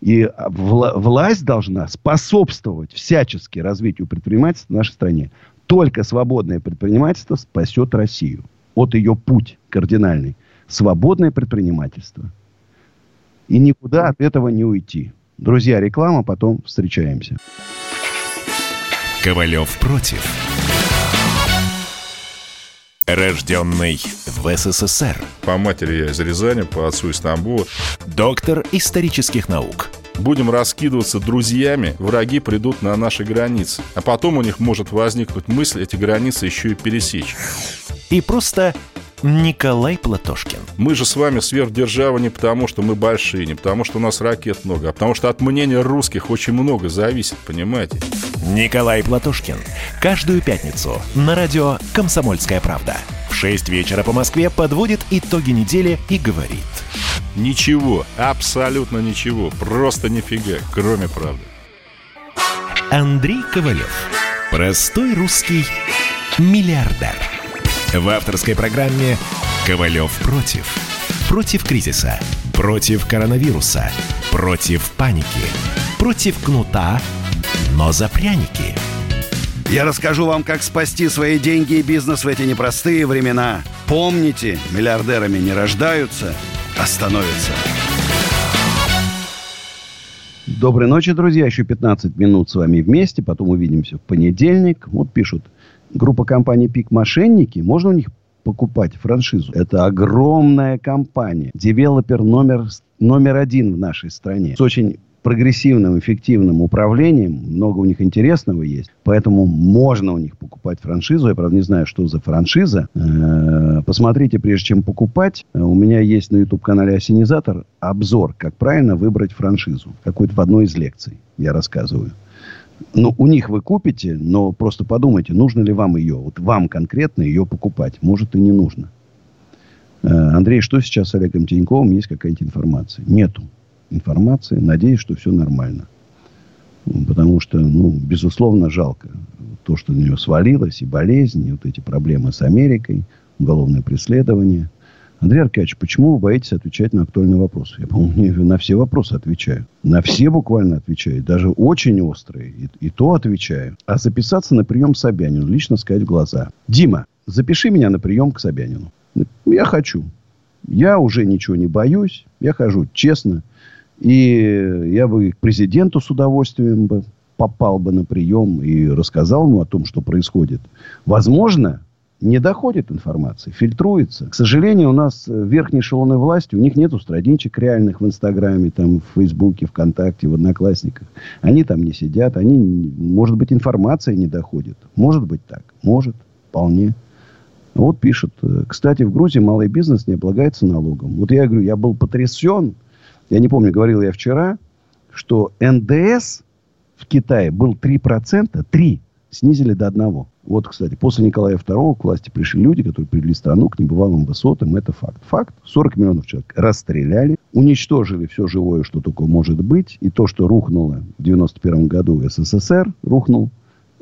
И вла- власть должна способствовать всячески развитию предпринимательства в нашей стране. Только свободное предпринимательство спасет Россию. Вот ее путь кардинальный. Свободное предпринимательство – и никуда от этого не уйти. Друзья, реклама, потом встречаемся. Ковалев против. Рожденный в СССР. По матери я из Рязани, по отцу из Стамбула. Доктор исторических наук. Будем раскидываться друзьями, враги придут на наши границы. А потом у них может возникнуть мысль эти границы еще и пересечь. И просто Николай Платошкин. Мы же с вами сверхдержава не потому, что мы большие, не потому, что у нас ракет много, а потому что от мнения русских очень много зависит, понимаете? Николай Платошкин. Каждую пятницу на радио «Комсомольская правда». В 6 вечера по Москве подводит итоги недели и говорит. Ничего, абсолютно ничего, просто нифига, кроме правды. Андрей Ковалев. Простой русский миллиардер. В авторской программе «Ковалев против». Против кризиса, против коронавируса, против паники, против кнута, но за пряники. Я расскажу вам, как спасти свои деньги и бизнес в эти непростые времена. Помните, миллиардерами не рождаются, а становятся. Доброй ночи, друзья. Еще 15 минут с вами вместе. Потом увидимся в понедельник. Вот пишут. Группа компаний «Пик Мошенники». Можно у них покупать франшизу? Это огромная компания. Девелопер номер, номер один в нашей стране. С очень прогрессивным, эффективным управлением. Много у них интересного есть. Поэтому можно у них покупать франшизу. Я, правда, не знаю, что за франшиза. Э, посмотрите, прежде чем покупать. У меня есть на YouTube-канале «Ассенизатор» обзор, как правильно выбрать франшизу. Какой-то в одной из лекций я рассказываю. Ну, у них вы купите, но просто подумайте, нужно ли вам ее, вот вам конкретно ее покупать. Может, и не нужно. Э, Андрей, что сейчас с Олегом Тиньковым? Есть какая-нибудь информация? Нету информации. Надеюсь, что все нормально. Потому что, ну, безусловно, жалко то, что на нее свалилось, и болезни, и вот эти проблемы с Америкой, уголовное преследование. Андрей Аркадьевич, почему вы боитесь отвечать на актуальные вопросы? Я, по-моему, на все вопросы отвечаю. На все буквально отвечаю. Даже очень острые. И, и то отвечаю. А записаться на прием к Собянину, лично сказать в глаза. Дима, запиши меня на прием к Собянину. Я хочу. Я уже ничего не боюсь. Я хожу честно. И я бы к президенту с удовольствием бы попал бы на прием и рассказал ему о том, что происходит. Возможно, не доходит информация, фильтруется. К сожалению, у нас верхние эшелоны власти, у них нету страничек реальных в Инстаграме, там, в Фейсбуке, ВКонтакте, в Одноклассниках. Они там не сидят, они, может быть, информация не доходит. Может быть так, может, вполне. Вот пишет, кстати, в Грузии малый бизнес не облагается налогом. Вот я говорю, я был потрясен, я не помню, говорил я вчера, что НДС в Китае был 3%, 3 снизили до 1. Вот, кстати, после Николая II к власти пришли люди, которые привели страну к небывалым высотам. Это факт. Факт. 40 миллионов человек расстреляли, уничтожили все живое, что только может быть. И то, что рухнуло в 91 году СССР, рухнул.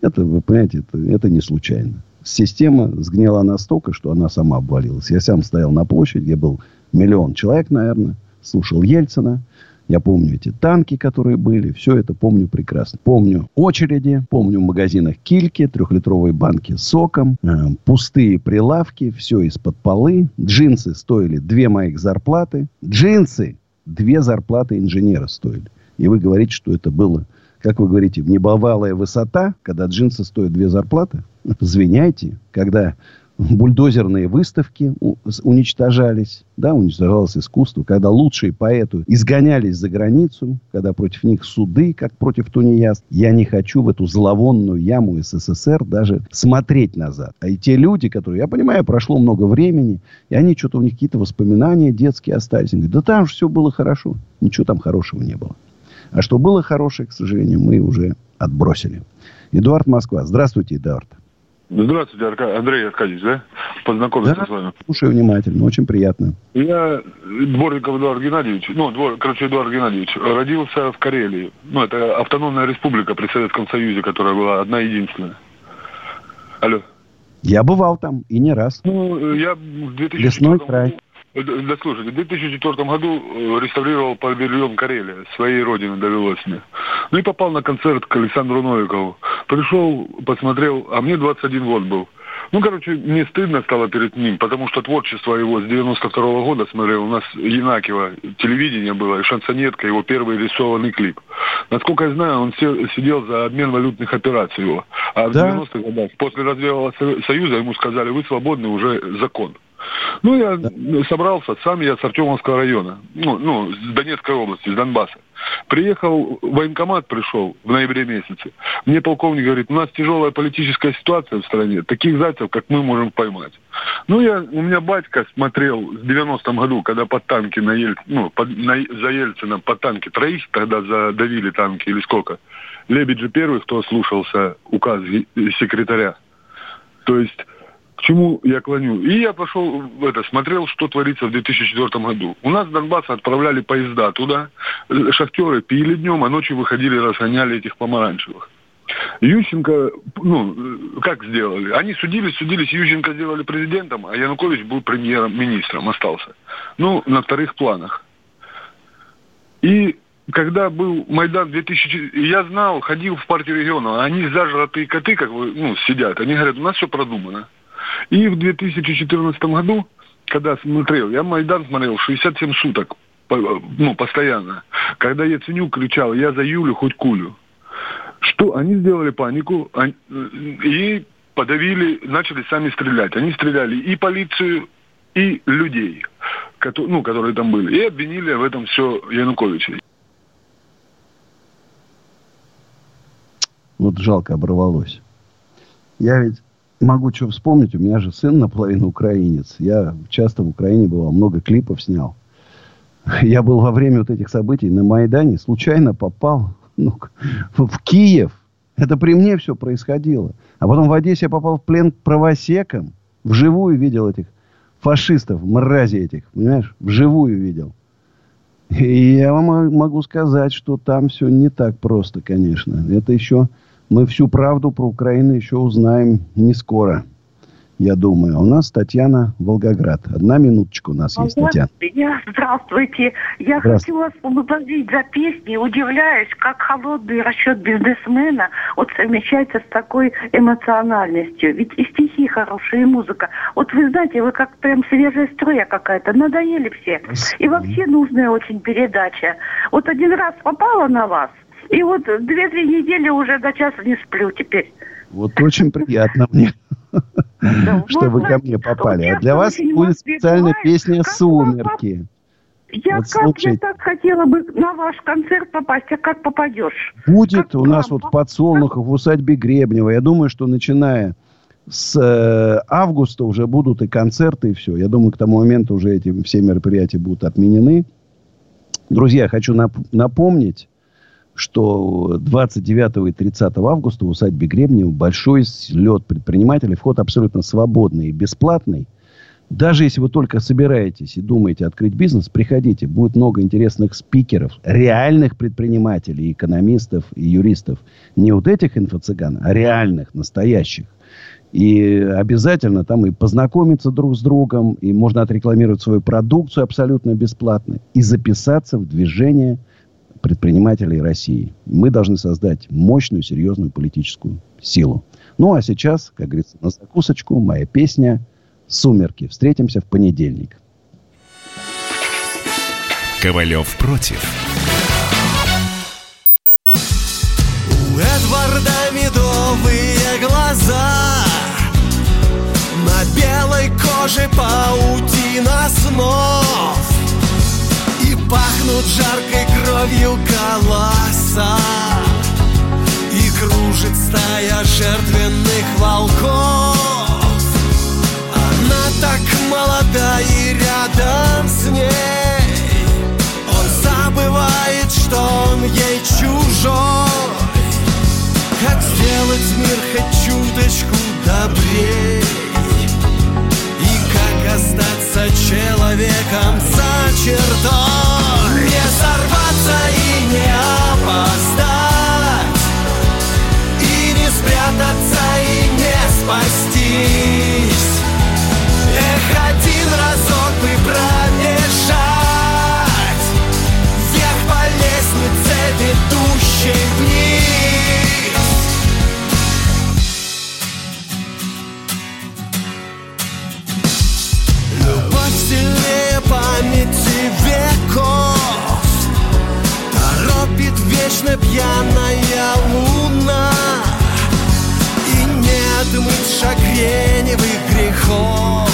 Это, вы понимаете, это, это не случайно. Система сгнила настолько, что она сама обвалилась. Я сам стоял на площади, где был миллион человек, наверное слушал Ельцина. Я помню эти танки, которые были. Все это помню прекрасно. Помню очереди. Помню в магазинах кильки, трехлитровые банки с соком. Э, пустые прилавки. Все из-под полы. Джинсы стоили две моих зарплаты. Джинсы две зарплаты инженера стоили. И вы говорите, что это было, как вы говорите, небывалая высота, когда джинсы стоят две зарплаты. Извиняйте, когда бульдозерные выставки уничтожались, да, уничтожалось искусство, когда лучшие поэты изгонялись за границу, когда против них суды, как против тунеяс. Я не хочу в эту зловонную яму СССР даже смотреть назад. А и те люди, которые, я понимаю, прошло много времени, и они что-то у них какие-то воспоминания детские остались. Они говорят, да там же все было хорошо. Ничего там хорошего не было. А что было хорошее, к сожалению, мы уже отбросили. Эдуард Москва. Здравствуйте, Эдуард. Здравствуйте, Арка... Андрей Аркадьевич, да? Познакомиться да, с вами. Слушаю внимательно, очень приятно. Я Дворников Эдуард Геннадьевич, ну, двор, короче, Эдуард Геннадьевич, родился в Карелии. Ну, это автономная республика при Советском Союзе, которая была одна единственная. Алло. Я бывал там, и не раз. Ну, я в 2004 Лесной край. Да, слушайте, в 2004 году э, реставрировал павильон Карелия, своей родины довелось мне. Ну и попал на концерт к Александру Новикову. Пришел, посмотрел, а мне 21 год был. Ну, короче, мне стыдно стало перед ним, потому что творчество его с 92 -го года смотрел. У нас Янакиева телевидение было, и шансонетка, его первый рисованный клип. Насколько я знаю, он сидел за обмен валютных операций его. А да. в 90-х годах, после развела Союза, ему сказали, вы свободны, уже закон. Ну, я да. собрался, сам я с Артемовского района, ну, ну, с Донецкой области, с Донбасса. Приехал, военкомат пришел в ноябре месяце. Мне полковник говорит, у нас тяжелая политическая ситуация в стране, таких зайцев, как мы, можем поймать. Ну, я, у меня батька смотрел в 90-м году, когда под танки на, Ель, ну, под, на, за Ельцина под танки троих тогда задавили танки или сколько. Лебедь же первый, кто слушался указ секретаря. То есть к чему я клоню. И я пошел, это, смотрел, что творится в 2004 году. У нас с Донбасса отправляли поезда туда. Шахтеры пили днем, а ночью выходили, разгоняли этих помаранчевых. Ющенко, ну, как сделали? Они судились, судились, Ющенко сделали президентом, а Янукович был премьером-министром, остался. Ну, на вторых планах. И когда был Майдан 2000, я знал, ходил в партию региона, они зажратые коты, как вы, ну, сидят, они говорят, у нас все продумано. И в 2014 году, когда смотрел, я Майдан смотрел 67 суток, ну, постоянно. Когда Яценюк кричал, я за Юлю, хоть кулю. Что? Они сделали панику и подавили, начали сами стрелять. Они стреляли и полицию, и людей, ну, которые там были. И обвинили в этом все Януковича. Вот жалко оборвалось. Я ведь могу что вспомнить. У меня же сын наполовину украинец. Я часто в Украине бывал, много клипов снял. [LAUGHS] Я был во время вот этих событий на Майдане, случайно попал ну, в Киев. Это при мне все происходило. А потом в Одессе я попал в плен к правосекам. Вживую видел этих фашистов, мрази этих, понимаешь? Вживую видел. И я вам могу сказать, что там все не так просто, конечно. Это еще... Мы всю правду про Украину еще узнаем не скоро я думаю. А у нас Татьяна Волгоград. Одна минуточка у нас есть, Татьяна. Я, здравствуйте. Я хочу вас поблагодарить за песни. Удивляюсь, как холодный расчет бизнесмена вот совмещается с такой эмоциональностью. Ведь и стихи хорошие, и музыка. Вот вы знаете, вы как прям свежая струя какая-то. Надоели все. И вообще нужная очень передача. Вот один раз попала на вас, и вот две-три недели уже до часа не сплю теперь. Вот очень приятно мне. что вы ко мне попали. А для вас будет специальная песня «Сумерки». Я вот как я так хотела бы на ваш концерт попасть, а как попадешь? Будет у нас вот в Подсолнухах, в усадьбе Гребнева. Я думаю, что начиная с э, августа уже будут и концерты, и все. Я думаю, к тому моменту уже эти все мероприятия будут отменены. Друзья, хочу нап- напомнить, что 29 и 30 августа в усадьбе Гребнева большой слет предпринимателей. Вход абсолютно свободный и бесплатный. Даже если вы только собираетесь и думаете открыть бизнес, приходите. Будет много интересных спикеров, реальных предпринимателей, экономистов и юристов. Не вот этих инфо-цыган, а реальных, настоящих. И обязательно там и познакомиться друг с другом, и можно отрекламировать свою продукцию абсолютно бесплатно, и записаться в движение – предпринимателей России. Мы должны создать мощную, серьезную политическую силу. Ну, а сейчас, как говорится, на закусочку моя песня «Сумерки». Встретимся в понедельник. Ковалев против. У Эдварда медовые глаза На белой коже паутина снов пахнут жаркой кровью колоса И кружит стая жертвенных волков. Она так молода и рядом с ней. Он забывает, что он ей чужой. Как сделать мир хоть чуточку как остаться человеком за чертой. Не сорваться и не опоздать. И не спрятаться и не спастись. Эх, вечно пьяная луна. И не отмыть шагреневых грехов.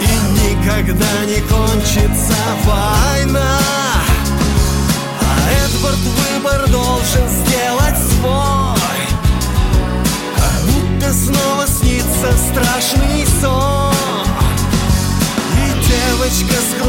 И никогда не кончится война. А Эдвард выбор должен сделать свой. Как будто снова снится страшный сон. И девочка с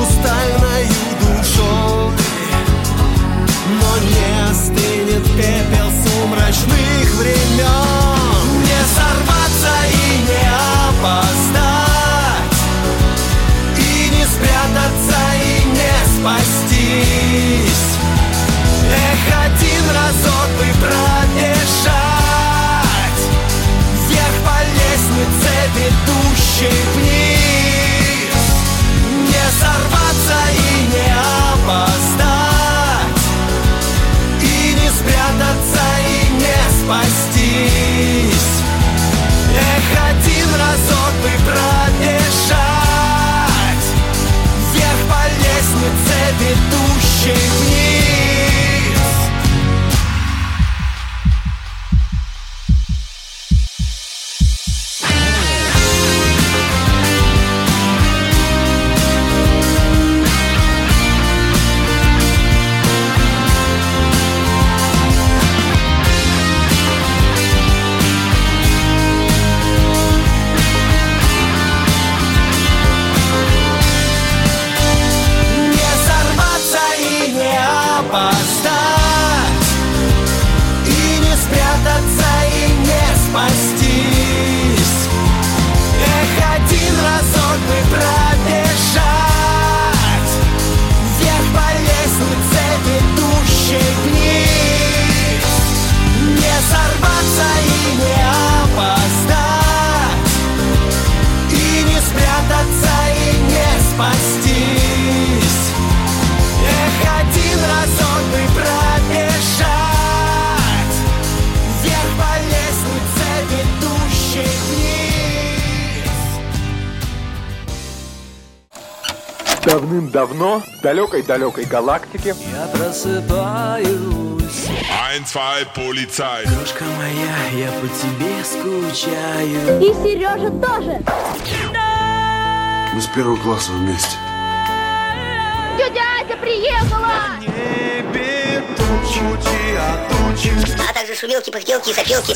далекой-далекой галактике Я просыпаюсь Ein, zwei, Polizei. Крошка моя, я по тебе скучаю И Сережа тоже. Мы с первого класса вместе. Тетя Ася приехала! А также шумелки, пыхтелки и сопелки.